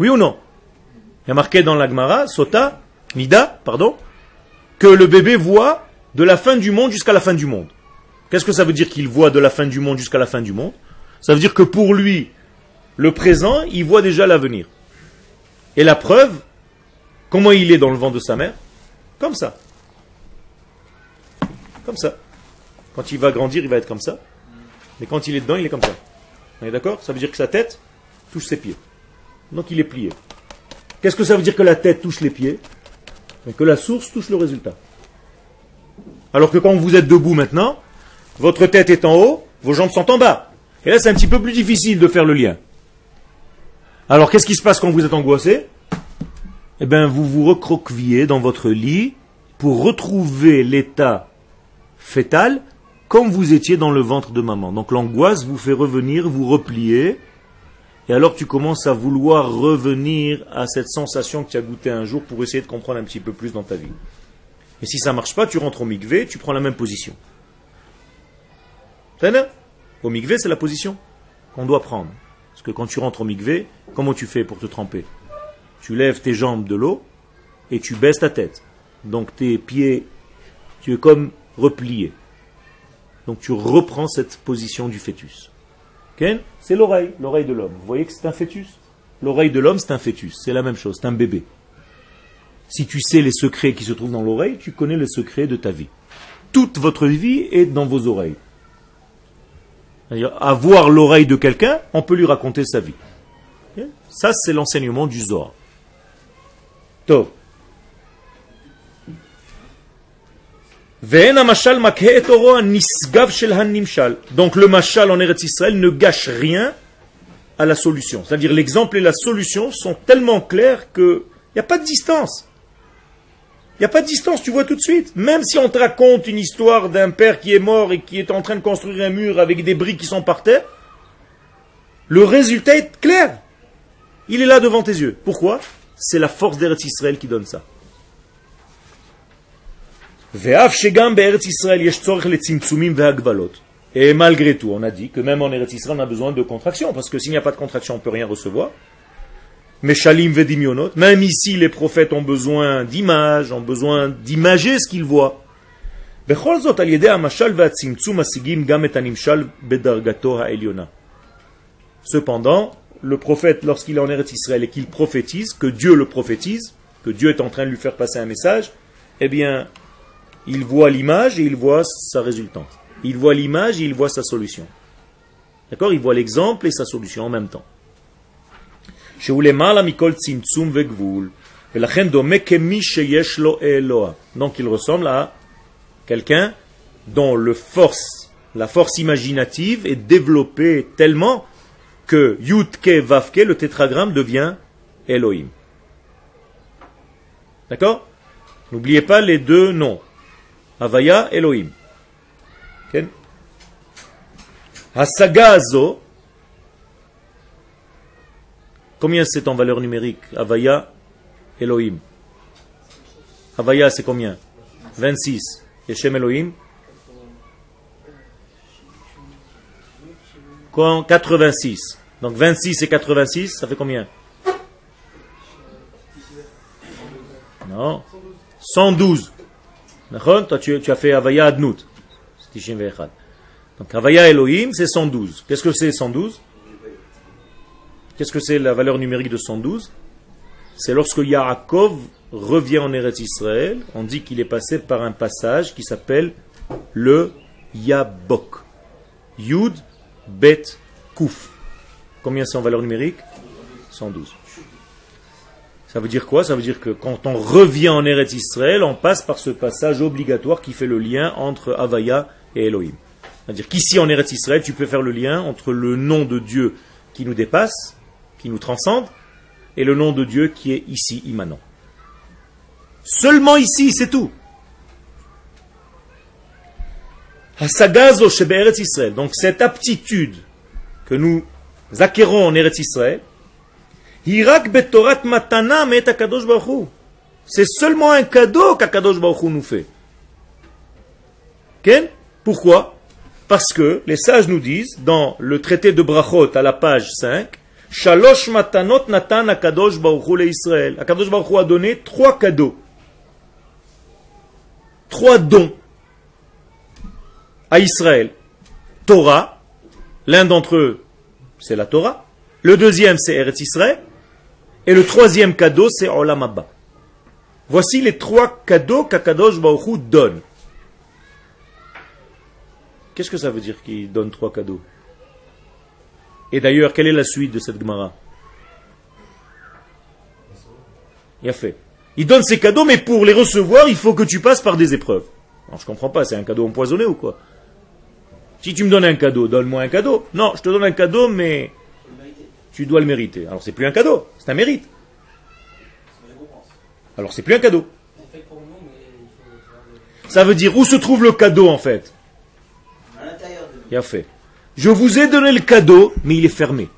Oui ou non? Il y a marqué dans l'Agmara, Sota, Nida, pardon, que le bébé voit de la fin du monde jusqu'à la fin du monde. Qu'est-ce que ça veut dire qu'il voit de la fin du monde jusqu'à la fin du monde? Ça veut dire que pour lui, le présent, il voit déjà l'avenir. Et la preuve, comment il est dans le ventre de sa mère? Comme ça. Comme ça. Quand il va grandir, il va être comme ça. Mais quand il est dedans, il est comme ça. On est d'accord? Ça veut dire que sa tête touche ses pieds. Donc il est plié. Qu'est-ce que ça veut dire que la tête touche les pieds Et que la source touche le résultat? Alors que quand vous êtes debout maintenant, votre tête est en haut, vos jambes sont en bas. Et là, c'est un petit peu plus difficile de faire le lien. Alors, qu'est-ce qui se passe quand vous êtes angoissé? Eh bien, vous vous recroquevillez dans votre lit pour retrouver l'état fœtal comme vous étiez dans le ventre de maman. Donc l'angoisse vous fait revenir, vous replier, et alors tu commences à vouloir revenir à cette sensation que tu as goûté un jour pour essayer de comprendre un petit peu plus dans ta vie. Et si ça ne marche pas, tu rentres au mikvé, tu prends la même position. Au mikvé, c'est la position qu'on doit prendre. Parce que quand tu rentres au mikvé, comment tu fais pour te tremper? Tu lèves tes jambes de l'eau et tu baisses ta tête. Donc tes pieds, tu es comme replié. Donc tu reprends cette position du fœtus. C'est l'oreille, l'oreille de l'homme. Vous voyez que c'est un fœtus? L'oreille de l'homme, c'est un fœtus. C'est la même chose, c'est un bébé. Si tu sais les secrets qui se trouvent dans l'oreille, tu connais les secrets de ta vie. Toute votre vie est dans vos oreilles. Avoir l'oreille de quelqu'un, on peut lui raconter sa vie. Ça, c'est l'enseignement du Zohar. Top. Donc le mashal en Eretz Israël ne gâche rien à la solution. C'est-à-dire l'exemple et la solution sont tellement clairs qu'il n'y a pas de distance. Il n'y a pas de distance, tu vois tout de suite. Même si on te raconte une histoire d'un père qui est mort et qui est en train de construire un mur avec des briques qui sont par terre, le résultat est clair. Il est là devant tes yeux. Pourquoi? C'est la force d'Eretz Israël qui donne ça. Et malgré tout, on a dit que même en Eretz Israël, on a besoin de contraction, parce que s'il n'y a pas de contraction, on ne peut rien recevoir. Mais Shalim même ici, les prophètes ont besoin d'images, ont besoin d'imager ce qu'ils voient. Cependant, le prophète, lorsqu'il est en Eretz Israël et qu'il prophétise, que Dieu le prophétise, que Dieu est en train de lui faire passer un message, eh bien, il voit l'image et il voit sa résultante. Il voit l'image et il voit sa solution. D'accord? Il voit l'exemple et sa solution en même temps. Donc il ressemble à quelqu'un dont le force, la force imaginative est développée tellement que Yudke Vavke, le tétragramme, devient Elohim. D'accord? N'oubliez pas les deux noms. Havaya Elohim. Hasagazo. Combien c'est en valeur numérique? Havaya Elohim. Havaya c'est combien? 26. Et Shem Elohim 86. Donc 26 et 86, ça fait combien? Non. 112. Toi, tu, as fait Avaya Adnut. Donc Avaya Elohim, c'est 112. Qu'est-ce que c'est 112 Qu'est-ce que c'est la valeur numérique de 112 C'est lorsque Yaakov revient en Eretz Israël, on dit qu'il est passé par un passage qui s'appelle le Yabok. Yud Bet Kouf. Combien c'est en valeur numérique? 112. Ça veut dire quoi? Ça veut dire que quand on revient en Eretz Israël, on passe par ce passage obligatoire qui fait le lien entre Avaya et Elohim. C'est-à-dire qu'ici en Eretz Israël, tu peux faire le lien entre le nom de Dieu qui nous dépasse, qui nous transcende, et le nom de Dieu qui est ici, immanent. Seulement ici, c'est tout. Donc cette aptitude que nous acquérons en Eretz Israël, c'est seulement un cadeau qu'Akadosh Baruch nous fait. Pourquoi? Parce que les sages nous disent, dans le traité de Brachot à la page 5, Shalosh matanot natan Akadosh Baruch Israël. Akadosh Baruch a donné trois cadeaux. Trois dons à Israël. Torah, l'un d'entre eux, c'est la Torah. Le deuxième, c'est Eretz Israël. Et le troisième cadeau, c'est Olam Abba. Voici les trois cadeaux qu'Akadosh Baruch donne. Qu'est-ce que ça veut dire qu'il donne trois cadeaux? Et d'ailleurs, quelle est la suite de cette Gemara? Il a fait. Il donne ses cadeaux, mais pour les recevoir, il faut que tu passes par des épreuves. Alors, je comprends pas, c'est un cadeau empoisonné ou quoi? Si tu me donnes un cadeau, donne-moi un cadeau. Non, je te donne un cadeau, mais tu dois le mériter. Alors c'est plus un cadeau, c'est un mérite. Alors c'est plus un cadeau. Ça veut dire où se trouve le cadeau en fait? Il a fait. Je vous ai donné le cadeau, mais il est fermé.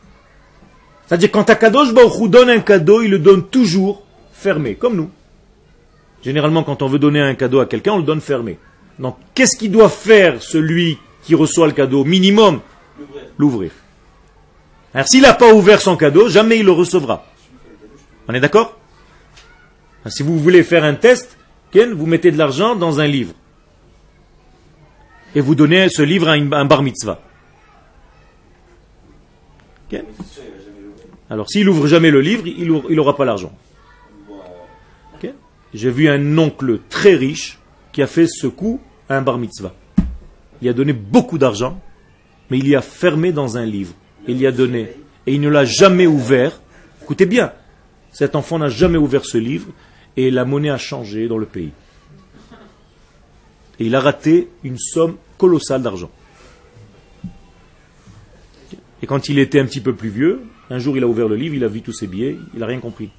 C'est-à-dire quand Akadosh Baruch donne un cadeau, il le donne toujours fermé, comme nous. Généralement, quand on veut donner un cadeau à quelqu'un, on le donne fermé. Donc, qu'est-ce qu'il doit faire celui qui reçoit le cadeau? Minimum, l'ouvrir. Alors s'il n'a pas ouvert son cadeau, jamais il le recevra. On est d'accord? Si vous voulez faire un test, vous mettez de l'argent dans un livre. Et vous donnez ce livre à un bar mitzvah. Alors s'il ouvre jamais le livre, il n'aura pas l'argent. J'ai vu un oncle très riche qui a fait ce coup à un bar mitzvah. Il a donné beaucoup d'argent, mais il y a fermé dans un livre il y a donné, et il ne l'a jamais ouvert, écoutez bien, cet enfant n'a jamais ouvert ce livre, et la monnaie a changé dans le pays. Et il a raté une somme colossale d'argent. Et quand il était un petit peu plus vieux, un jour il a ouvert le livre, il a vu tous ses billets, il n'a rien compris.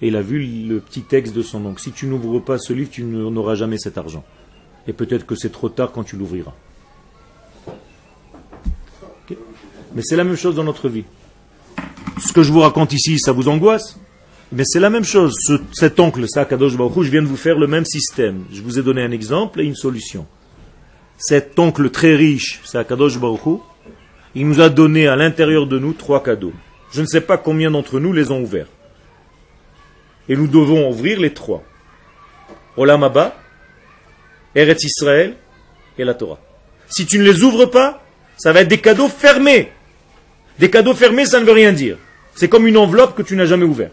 Et il a vu le petit texte de son oncle. Si tu n'ouvres pas ce livre, tu n'auras jamais cet argent. Et peut-être que c'est trop tard quand tu l'ouvriras. Mais c'est la même chose dans notre vie. Ce que je vous raconte ici, ça vous angoisse Mais c'est la même chose. cet oncle, ça, Kadosh Baruch je viens de vous faire le même système. Je vous ai donné un exemple et une solution. Cet oncle très riche, ça, Kadosh il nous a donné à l'intérieur de nous trois cadeaux. Je ne sais pas combien d'entre nous les ont ouverts. Et nous devons ouvrir les trois. Olam Abba, Eretz Israël et la Torah. Si tu ne les ouvres pas, ça va être des cadeaux fermés. Des cadeaux fermés, ça ne veut rien dire. C'est comme une enveloppe que tu n'as jamais ouverte.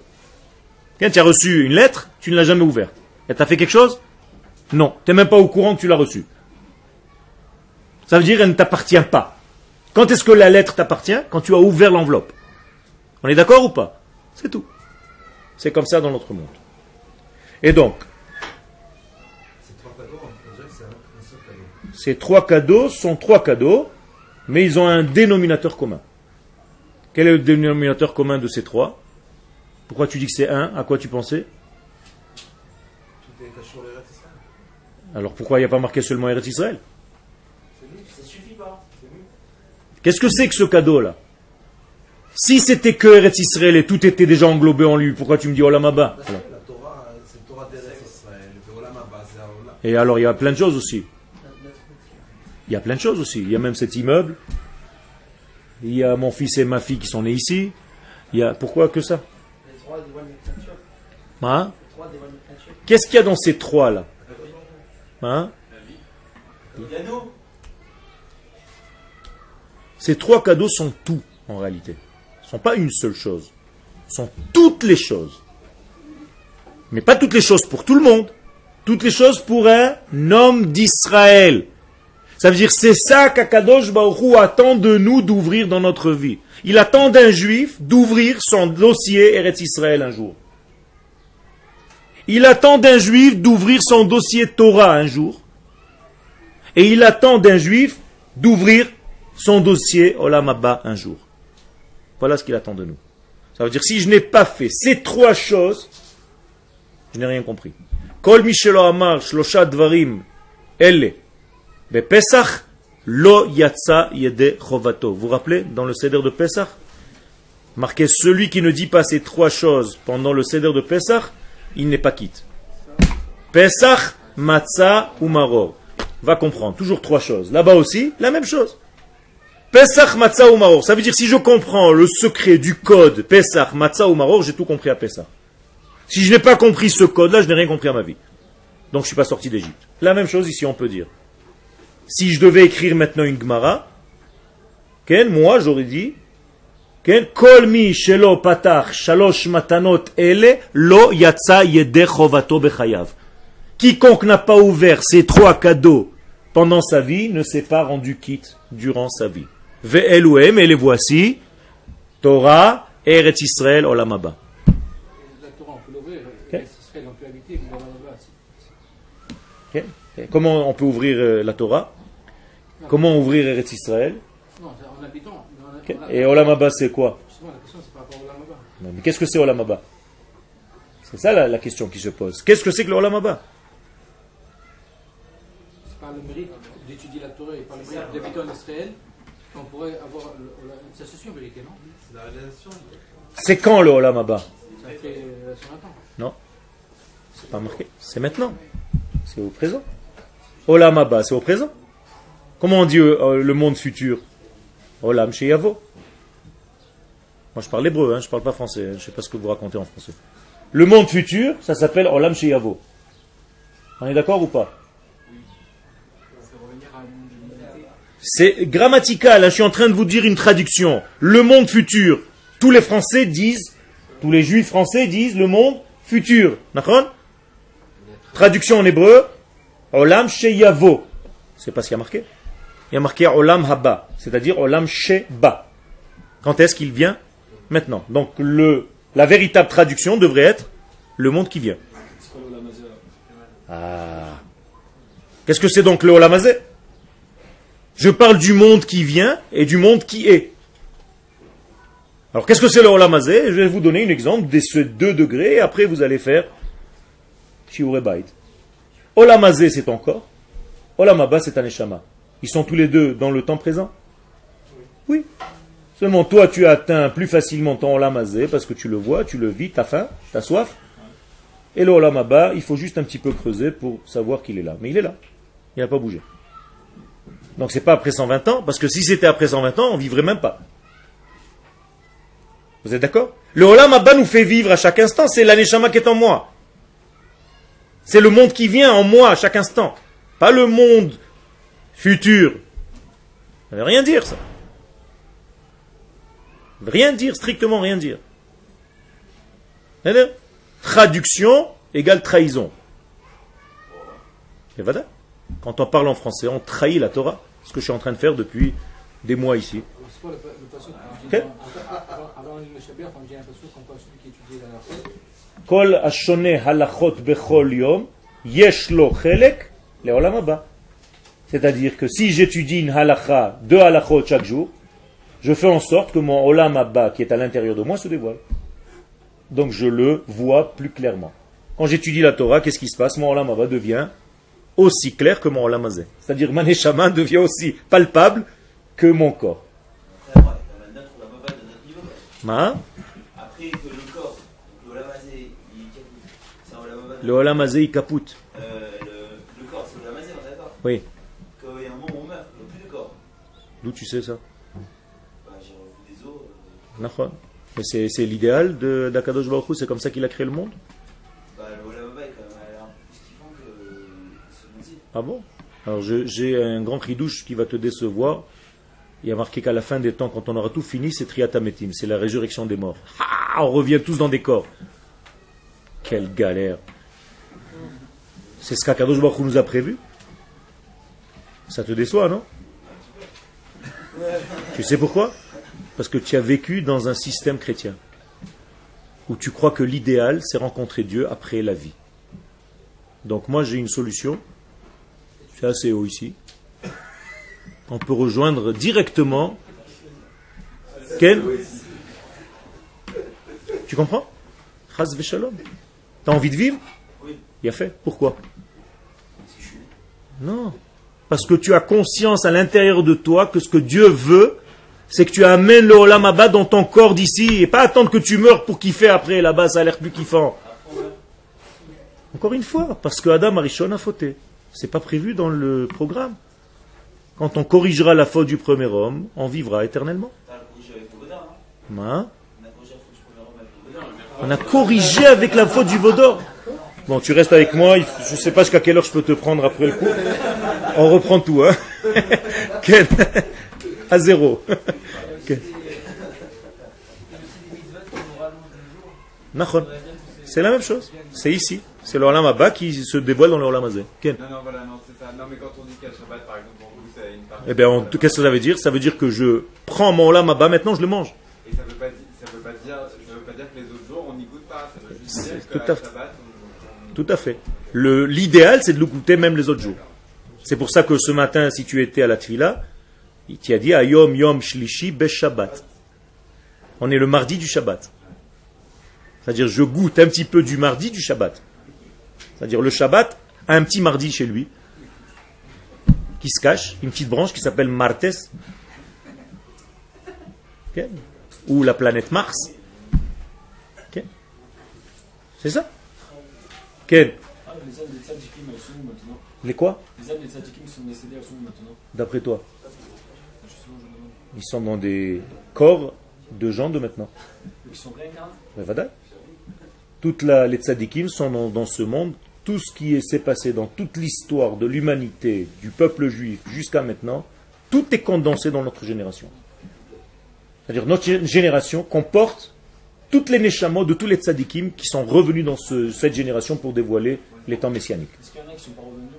Tiens, tu as reçu une lettre, tu ne l'as jamais ouverte. Elle t'a fait quelque chose? Non. Tu n'es même pas au courant que tu l'as reçue. Ça veut dire qu'elle ne t'appartient pas. Quand est-ce que la lettre t'appartient? Quand tu as ouvert l'enveloppe. On est d'accord ou pas? C'est tout. C'est comme ça dans notre monde. Et donc, ces trois cadeaux sont trois cadeaux, mais ils ont un dénominateur commun. Quel est le dénominateur commun de ces trois? Pourquoi tu dis que c'est un? À quoi tu pensais? Alors pourquoi il n'y a pas marqué seulement Eretz Israël? Qu'est-ce que c'est que ce cadeau-là Si c'était que Eretz Israël et tout était déjà englobé en lui, pourquoi tu me dis Olam Abba Et alors il y a plein de choses aussi. Il y a plein de choses aussi. Il y a même cet immeuble il y a mon fils et ma fille qui sont nés ici. Il y a pourquoi que ça? Hein? Qu'est-ce qu'il y a dans ces trois là? Hein? Ces trois cadeaux sont tout en réalité. Ce ne sont pas une seule chose. Ce sont toutes les choses. Mais pas toutes les choses pour tout le monde. Toutes les choses pour un homme d'Israël. Ça veut dire c'est ça qu'Akadosh Baruch attend de nous d'ouvrir dans notre vie. Il attend d'un juif d'ouvrir son dossier Eretz Israël un jour. Il attend d'un juif d'ouvrir son dossier Torah un jour. Et il attend d'un juif d'ouvrir son dossier Olam Abba un jour. Voilà ce qu'il attend de nous. Ça veut dire si je n'ai pas fait ces trois choses, je n'ai rien compris. Kol Michelo Amar Shlosha Dvarim Elle Pesach Lo Yatsa Yede Chovato. Vous vous rappelez dans le Seder de Pesach Marqué celui qui ne dit pas ces trois choses pendant le Seder de Pesach, il n'est pas quitte. Pesach, Matzah ou Maror. Va comprendre. Toujours trois choses. Là-bas aussi, la même chose. Pesach, Matzah ou Maror. Ça veut dire si je comprends le secret du code Pesach, Matzah ou Maror, j'ai tout compris à Pesach. Si je n'ai pas compris ce code-là, je n'ai rien compris à ma vie. Donc je ne suis pas sorti d'Égypte. La même chose ici, on peut dire. Si je devais écrire maintenant une Gemara, moi j'aurais dit Kol mi shelo patach shalosh matanot ele lo yatsa yede chovato bechayav. Quiconque n'a pas ouvert ces trois cadeaux pendant sa vie ne s'est pas rendu quitte durant sa vie. Ve'eluem, et les voici, Torah, Eretz Israël, Olamaba. Comment on peut ouvrir euh, la Torah? Comment ouvrir Eretz Israël? Et Olamaba, c'est quoi? Mais qu'est-ce que c'est Olamaba C'est ça la, question qui se pose. Qu'est-ce que c'est que le Olamaba C'est par le mérite d'étudier la Torah et par le mérite d'habiter en Israël qu'on pourrait avoir une association vérité, non? C'est quand le Olamaba Ça fait 120 ans. Non. C'est pas marqué. C'est maintenant. C'est au présent. Olam c'est au présent. Comment on dit euh, le monde futur? Olam Sheyavo. Moi je parle hébreu, hein, je ne parle pas français, hein, je ne sais pas ce que vous racontez en français. Le monde futur, ça s'appelle Olam Sheyavo. On est d'accord ou pas? C'est grammatical, hein, je suis en train de vous dire une traduction. Le monde futur, tous les Français disent, tous les Juifs français disent le monde futur. Traduction en hébreu, Olam Sheyavo. C'est pas ce qu'il a marqué. Il a marqué Olam Haba, c'est-à-dire Olam Sheba. Quand est-ce qu'il vient? Maintenant. Donc le, la véritable traduction devrait être le monde qui vient. Ah. Qu'est-ce que c'est donc le Olamazé Je parle du monde qui vient et du monde qui est. Alors qu'est-ce que c'est le Olamazé Je vais vous donner un exemple de ce deux degrés et après vous allez faire Shiurebait. Olamazé, c'est ton corps. Olamaba, c'est un. Ils sont tous les deux dans le temps présent? Oui. Seulement toi, tu atteins plus facilement ton Olamazé parce que tu le vois, tu le vis, t'as faim, t'as soif. Et le Olamaba, il faut juste un petit peu creuser pour savoir qu'il est là. Mais il est là. Il n'a pas bougé. Donc c'est pas après 120 ans, parce que si c'était après 120 ans, on vivrait même pas. Vous êtes d'accord? Le Olamaba nous fait vivre à chaque instant, c'est l'aneshama qui est en moi. C'est le monde qui vient en moi à chaque instant. Pas le monde futur. Ça ne veut rien dire, ça. Rien dire, strictement rien dire. Traduction égale trahison. Et voilà. Quand on parle en français, on trahit la Torah. Ce que je suis en train de faire depuis des mois ici. Kol halachot bechol yom, yesh lo chelek le olam C'est-à-dire que si j'étudie une halacha, deux halachot chaque jour, je fais en sorte que mon olam qui est à l'intérieur de moi se dévoile. Donc je le vois plus clairement. Quand j'étudie la Torah, qu'est-ce qui se passe? Mon olam devient aussi clair que mon olam C'est-à-dire mon devient aussi palpable que mon corps. Ma Le Olam Hazé, il capoute. Euh, le, le, corps, c'est le Olam on est d'accord Oui. Quand il y a un moment où on meurt, il n'y a plus de corps. D'où tu sais ça bah, J'ai revu des os. Euh... C'est, c'est l'idéal d'Akadosh Baruch c'est comme ça qu'il a créé le monde bah, Le Olam quand même, alors, plus kiffant que ce monde Ah bon? Alors j'ai un grand ridouche qui va te décevoir. Il y a marqué qu'à la fin des temps, quand on aura tout fini, c'est Triatametim, c'est la résurrection des morts. Ah, on revient tous dans des corps. Quelle galère c'est ce qu'Akadosh Baruch nous a prévu. Ça te déçoit, non? Tu sais pourquoi? Parce que tu as vécu dans un système chrétien où tu crois que l'idéal, c'est rencontrer Dieu après la vie. Donc moi j'ai une solution. C'est assez haut ici. On peut rejoindre directement. Ken Tu comprends? T'as envie de vivre? Il a fait. Pourquoi Non. Parce que tu as conscience à l'intérieur de toi que ce que Dieu veut, c'est que tu amènes le Olam Abba dans ton corps d'ici et pas attendre que tu meurs pour kiffer après. Là-bas, ça a l'air plus kiffant. Encore une fois, parce que Adam Arishon a fauté. C'est pas prévu dans le programme. Quand on corrigera la faute du premier homme, on vivra éternellement. Hein? On a corrigé avec la faute du Vaudor. Bon, tu restes avec moi. Je sais pas jusqu'à quelle heure je peux te prendre après le coup. On reprend tout, hein. <laughs> Ken, à zéro. <laughs> Nachon. C'est la même chose. C'est ici. C'est le Olam Abba qui se dévoile dans le Olam Hazé. Ken. Non, non, voilà, non, c'est ça. Non, mais quand on dit qu'à Shabbat, par exemple, pour vous, c'est une partie. Eh bien, qu'est-ce que ça veut dire Ça veut dire que je prends mon Olam Abba, maintenant je le mange. Et ça veut ça veut pas dire, ça veut pas dire que les autres jours, on n'y goûte pas. Ça veut juste dire tout qu'à à fait. Shabbat, Tout à fait. L'idéal, c'est de le goûter même les autres jours. C'est pour ça que ce matin, si tu étais à la Tfila, il t'y a dit Ayom Yom Shlishi Be Shabbat. On est le mardi du Shabbat. C'est-à-dire, je goûte un petit peu du mardi du Shabbat. C'est-à-dire, le Shabbat a un petit mardi chez lui, qui se cache, une petite branche qui s'appelle Martes, ou la planète Mars. C'est ça Ken, Ah, les âmes des tzadikim, elles sont où maintenant? Les quoi? Les âmes des tzadikim sont décédées, elles sont où maintenant? D'après toi? Demande. Ils sont dans des corps de gens de maintenant. Ils sont réincarnés? Mais voilà. Toutes la- les tzadikim sont dans, dans ce monde. Tout ce qui est- s'est passé dans toute l'histoire de l'humanité, du peuple juif jusqu'à maintenant, tout est condensé dans notre génération. C'est-à-dire notre gé- génération comporte toutes les neshamot de tous les tzadikim qui sont revenus dans ce- cette génération pour dévoiler les temps messianiques. Est-ce qu'il y en a qui sont pas revenus?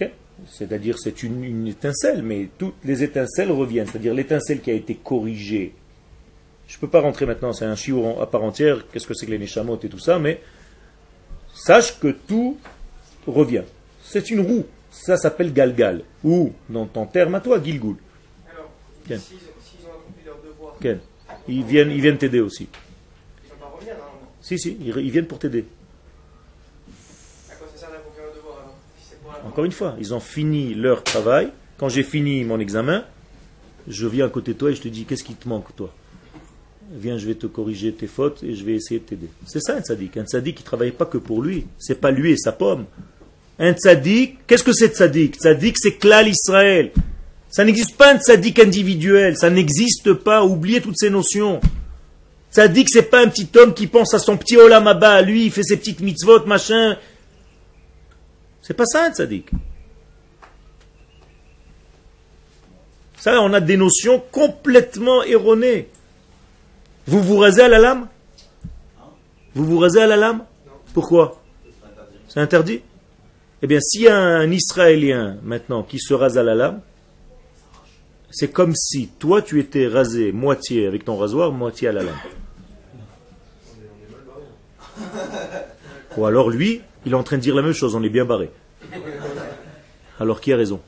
Ok C'est-à-dire c'est une, une étincelle, mais toutes les étincelles reviennent. C'est-à-dire l'étincelle qui a été corrigée. Je ne peux pas rentrer maintenant, c'est un chiot à part entière, qu'est-ce que c'est que les neshamot et tout ça, mais sache que tout revient. C'est une roue. Ça s'appelle Galgal. Ou, dans ton terme à toi, Gilgul. Alors, s'ils ont accompli leur devoir. Ils viennent ils viennent t'aider aussi. ils ne sont pas revenir normalement. Si, si, ils, ils viennent pour t'aider. Encore une fois, ils ont fini leur travail. Quand j'ai fini mon examen, je viens à côté de toi et je te dis qu'est-ce qui te manque toi? Viens, je vais te corriger tes fautes et je vais essayer de t'aider. C'est ça un tzaddik. Un tzaddik qui ne travaille pas que pour lui. C'est pas lui et sa pomme. Un tzaddik, qu'est-ce que c'est tzaddik Tzaddik, c'est klal Israël. Ça n'existe pas un tzaddik individuel. Ça n'existe pas. Oubliez toutes ces notions. Tzaddik, c'est pas un petit homme qui pense à son petit olam Abba, à lui, il fait ses petites mitzvot, machin. C'est pas ça un. Ça, on a des notions complètement erronées. Vous vous rasez à la lame? Vous vous rasez à la lame? Pourquoi? C'est interdit Eh bien, s'il y a un Israélien maintenant qui se rase à la lame, c'est comme si toi tu étais rasé moitié avec ton rasoir, moitié à la lame. <laughs> Ou alors lui, il est en train de dire la même chose, on est bien barré. Alors qui a raison?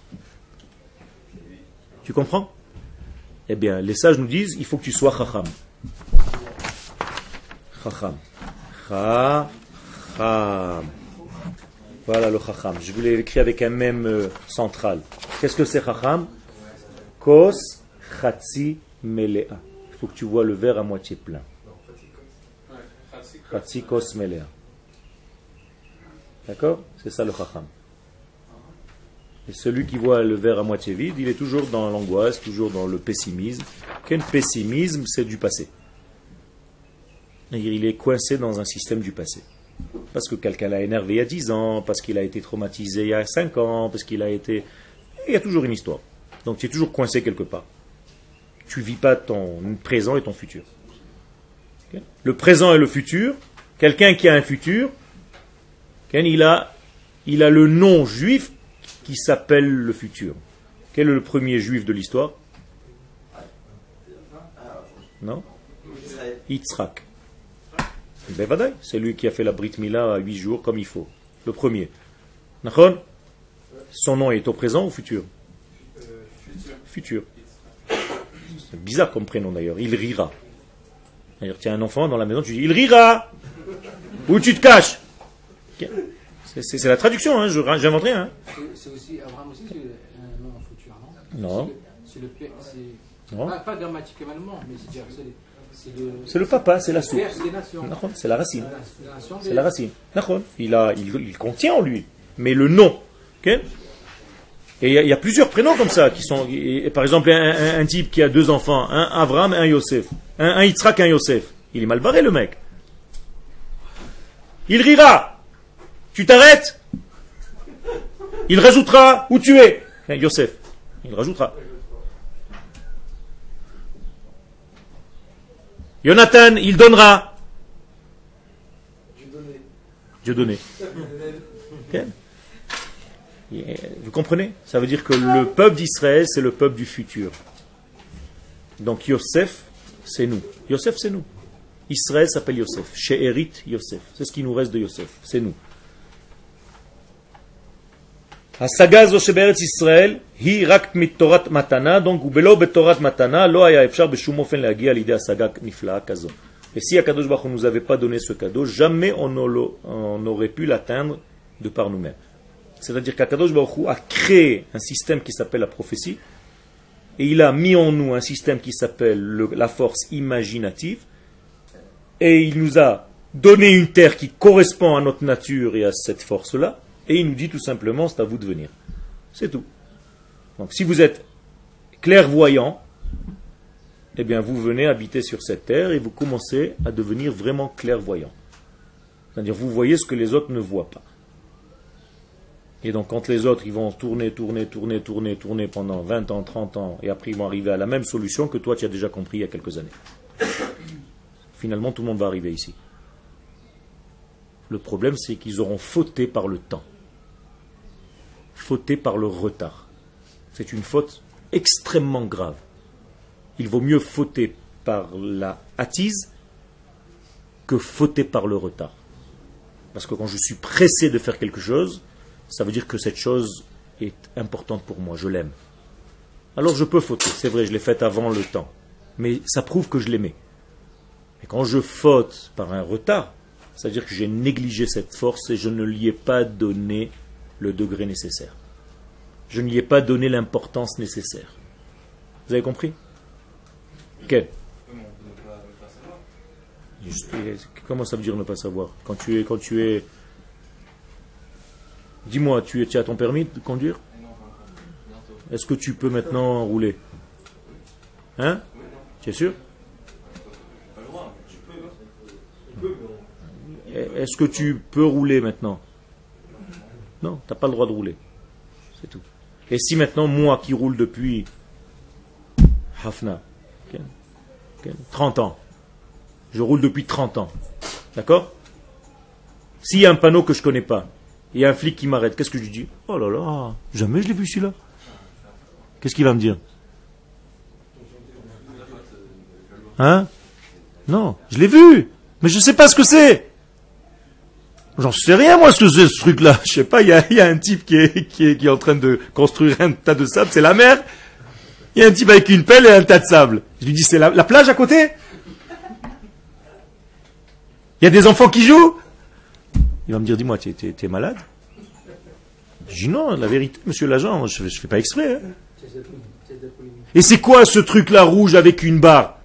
Tu comprends? Eh bien, les sages nous disent, il faut que tu sois chacham. Chacham. Chacham. Voilà le chacham. Je voulais l'écrire avec un même euh, central. Qu'est-ce que c'est chacham? Kos chatzi melea. Il faut que tu vois le verre à moitié plein. D'accord? C'est ça le chacham. Et celui qui voit le verre à moitié vide, il est toujours dans l'angoisse, toujours dans le pessimisme. Quel pessimisme? C'est du passé. Il est coincé dans un système du passé. Parce que quelqu'un l'a énervé il y a 10 ans, parce qu'il a été traumatisé il y a 5 ans, parce qu'il a été... Il y a toujours une histoire. Donc tu es toujours coincé quelque part. Tu vis pas ton présent et ton futur. Le présent et le futur, quelqu'un qui a un futur, il a, il a le nom juif qui s'appelle le futur. Quel est le premier juif de l'histoire? Non? Yitzhak. Ben, c'est lui qui a fait la Brit Mila à 8 jours comme il faut. Le premier. Nachon? Son nom est au présent ou au futur Futur. C'est bizarre comme prénom d'ailleurs. Il rira. D'ailleurs, tu as un enfant dans la maison, tu dis Il rira Où tu te caches Ok. C'est- la traduction, hein, je j'invente rien. hein. C'est- aussi, Abraham aussi, c'est un nom futur, non Non. C'est le père, c'est. Non. Pas, pas grammaticalement, mais c'est le. C'est le. C'est le papa, c'est la source. C'est la racine. C'est la racine. Il, a, il, il contient en lui. Mais le nom. ok et il y, a- il y a plusieurs prénoms comme ça qui sont. et- et par exemple, un, un- un type qui a deux enfants, un Avram et un Yosef. Un, un Yitzhak et un Yosef. Il est mal barré le mec. Il rira. Tu t'arrêtes Il rajoutera où tu es. Hein, Yosef. Il rajoutera. Jonathan, il donnera. Dieu donné. Ok <laughs> Et, Vous comprenez Ça veut dire que le peuple d'Israël, c'est le peuple du futur. Donc Yosef, c'est nous. Yosef, c'est nous. Israël s'appelle Yosef. Chez Erit, Yosef. C'est ce qui nous reste de Yosef. C'est nous. ההשגה הזו שבארץ ישראל היא רק מתורת מתנה, donc ולא בתורת מתנה לא היה אפשר בשום אופן להגיע לידי השגה נפלאה כזו. Et si Akadosh Baruch Hu nous avait pas donné ce cadeau, jamais on n'aurait- on n'aurait pu l'atteindre de par nous-mêmes. C'est-à-dire qu'Akadosh Baruch a créé un système qui s'appelle la prophétie, et il a mis en nous un système qui s'appelle le- la force imaginative, et il nous a donné une terre qui correspond à notre nature et à cette force-là, et il nous dit tout simplement, c'est à vous de venir. C'est tout. Donc si vous êtes clairvoyant, eh bien vous venez habiter sur cette terre et vous commencez à devenir vraiment clairvoyant. C'est-à-dire vous voyez ce que les autres ne voient pas. Et donc quand les autres ils vont tourner, tourner, tourner, tourner, tourner pendant 20 ans, 30 ans, et après ils vont arriver à la même solution que toi tu as déjà compris il y a quelques années. Finalement tout le monde va arriver ici. Le problème c'est qu'ils auront fauté par le temps. Fauté par le retard. C'est une faute extrêmement grave. Il vaut mieux fauter par la hâtise que fauter par le retard. Parce que quand je suis pressé de faire quelque chose, ça veut dire que cette chose est importante pour moi, je l'aime. Alors je peux fauter, c'est vrai, je l'ai faite avant le temps. Mais ça prouve que je l'aimais. Et quand je faute par un retard, ça veut dire que j'ai négligé cette force et je ne lui ai pas donné le degré nécessaire. Je ne lui ai pas donné l'importance nécessaire. Vous avez compris? Quel Comment ça veut dire ne pas savoir? Quand tu es, quand tu es, dis-moi, tu, as ton permis de conduire? Est-ce que tu peux maintenant rouler? Hein? Tu es sûr? Est-ce que tu peux rouler maintenant? Non, tu n'as pas le droit de rouler. C'est tout. Et si maintenant, moi qui roule depuis Hafna, ok, ok, 30 ans, je roule depuis 30 ans, d'accord? S'il y a un panneau que je connais pas, il y a un flic qui m'arrête, qu'est-ce que je lui dis? Oh là là, jamais je l'ai vu celui-là. Qu'est-ce qu'il va me dire? Hein? Non, je l'ai vu, mais je ne sais pas ce que c'est. J'en sais rien, moi, ce que c'est ce truc-là. Je sais pas, il y a, un type qui est, qui, est, qui est en train de construire un tas de sable, c'est la mer. Il y a un type avec une pelle et un tas de sable. Je lui dis, c'est la plage à côté? Il y a des enfants qui jouent? Il va me dire, dis-moi, tu es, malade? Je dis, non, la vérité, monsieur l'agent, je ne fais pas exprès. hein. Et c'est quoi ce truc-là rouge avec une barre?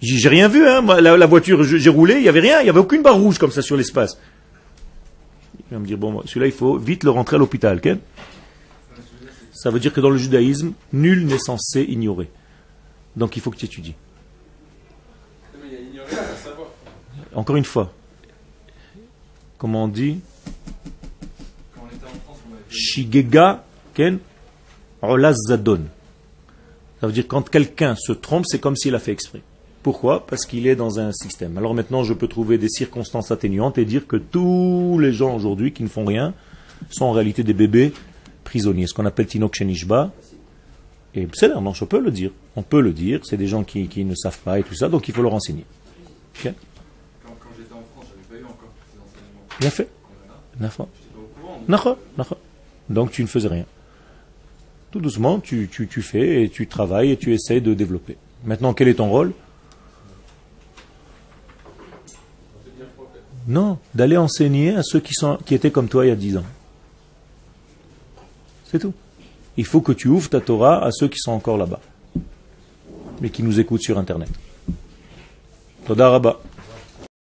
J'ai rien vu, hein. La, la voiture, j'ai roulé, il n'y avait rien, il n'y avait aucune barre rouge comme ça sur l'espace. Il va me dire, bon, celui-là, il faut vite le rentrer à l'hôpital. Ken Ça veut dire que dans le judaïsme, nul n'est censé ignorer. Donc il faut que tu étudies. Encore une fois, comment on dit Shigega Ken Zadon. Ça veut dire quand quelqu'un se trompe, c'est comme s'il a fait exprès. Pourquoi? Parce qu'il est dans un système. Alors maintenant, je peux trouver des circonstances atténuantes et dire que tous les gens aujourd'hui qui ne font rien sont en réalité des bébés prisonniers, ce qu'on appelle Tinok Shenishba. Et c'est là, non, je peux le dire. On peut le dire. C'est des gens qui, qui ne savent pas et tout ça, donc il faut leur enseigner. Ok Quand, quand j'étais en France, j'avais pas eu encore tous ces enseignements. Bien fait. qu'on a là. Bien fait. J'étais pas Nacha, nacha. Donc tu ne faisais rien. Tout doucement, tu, tu, tu fais et tu travailles et tu essaies de développer. Maintenant, quel est ton rôle? Non, d'aller enseigner à ceux qui, sont, qui étaient comme toi il y a dix ans. C'est tout. Il faut que tu ouvres ta Torah à ceux qui sont encore là-bas, mais qui nous écoutent sur Internet. Toda Rabba.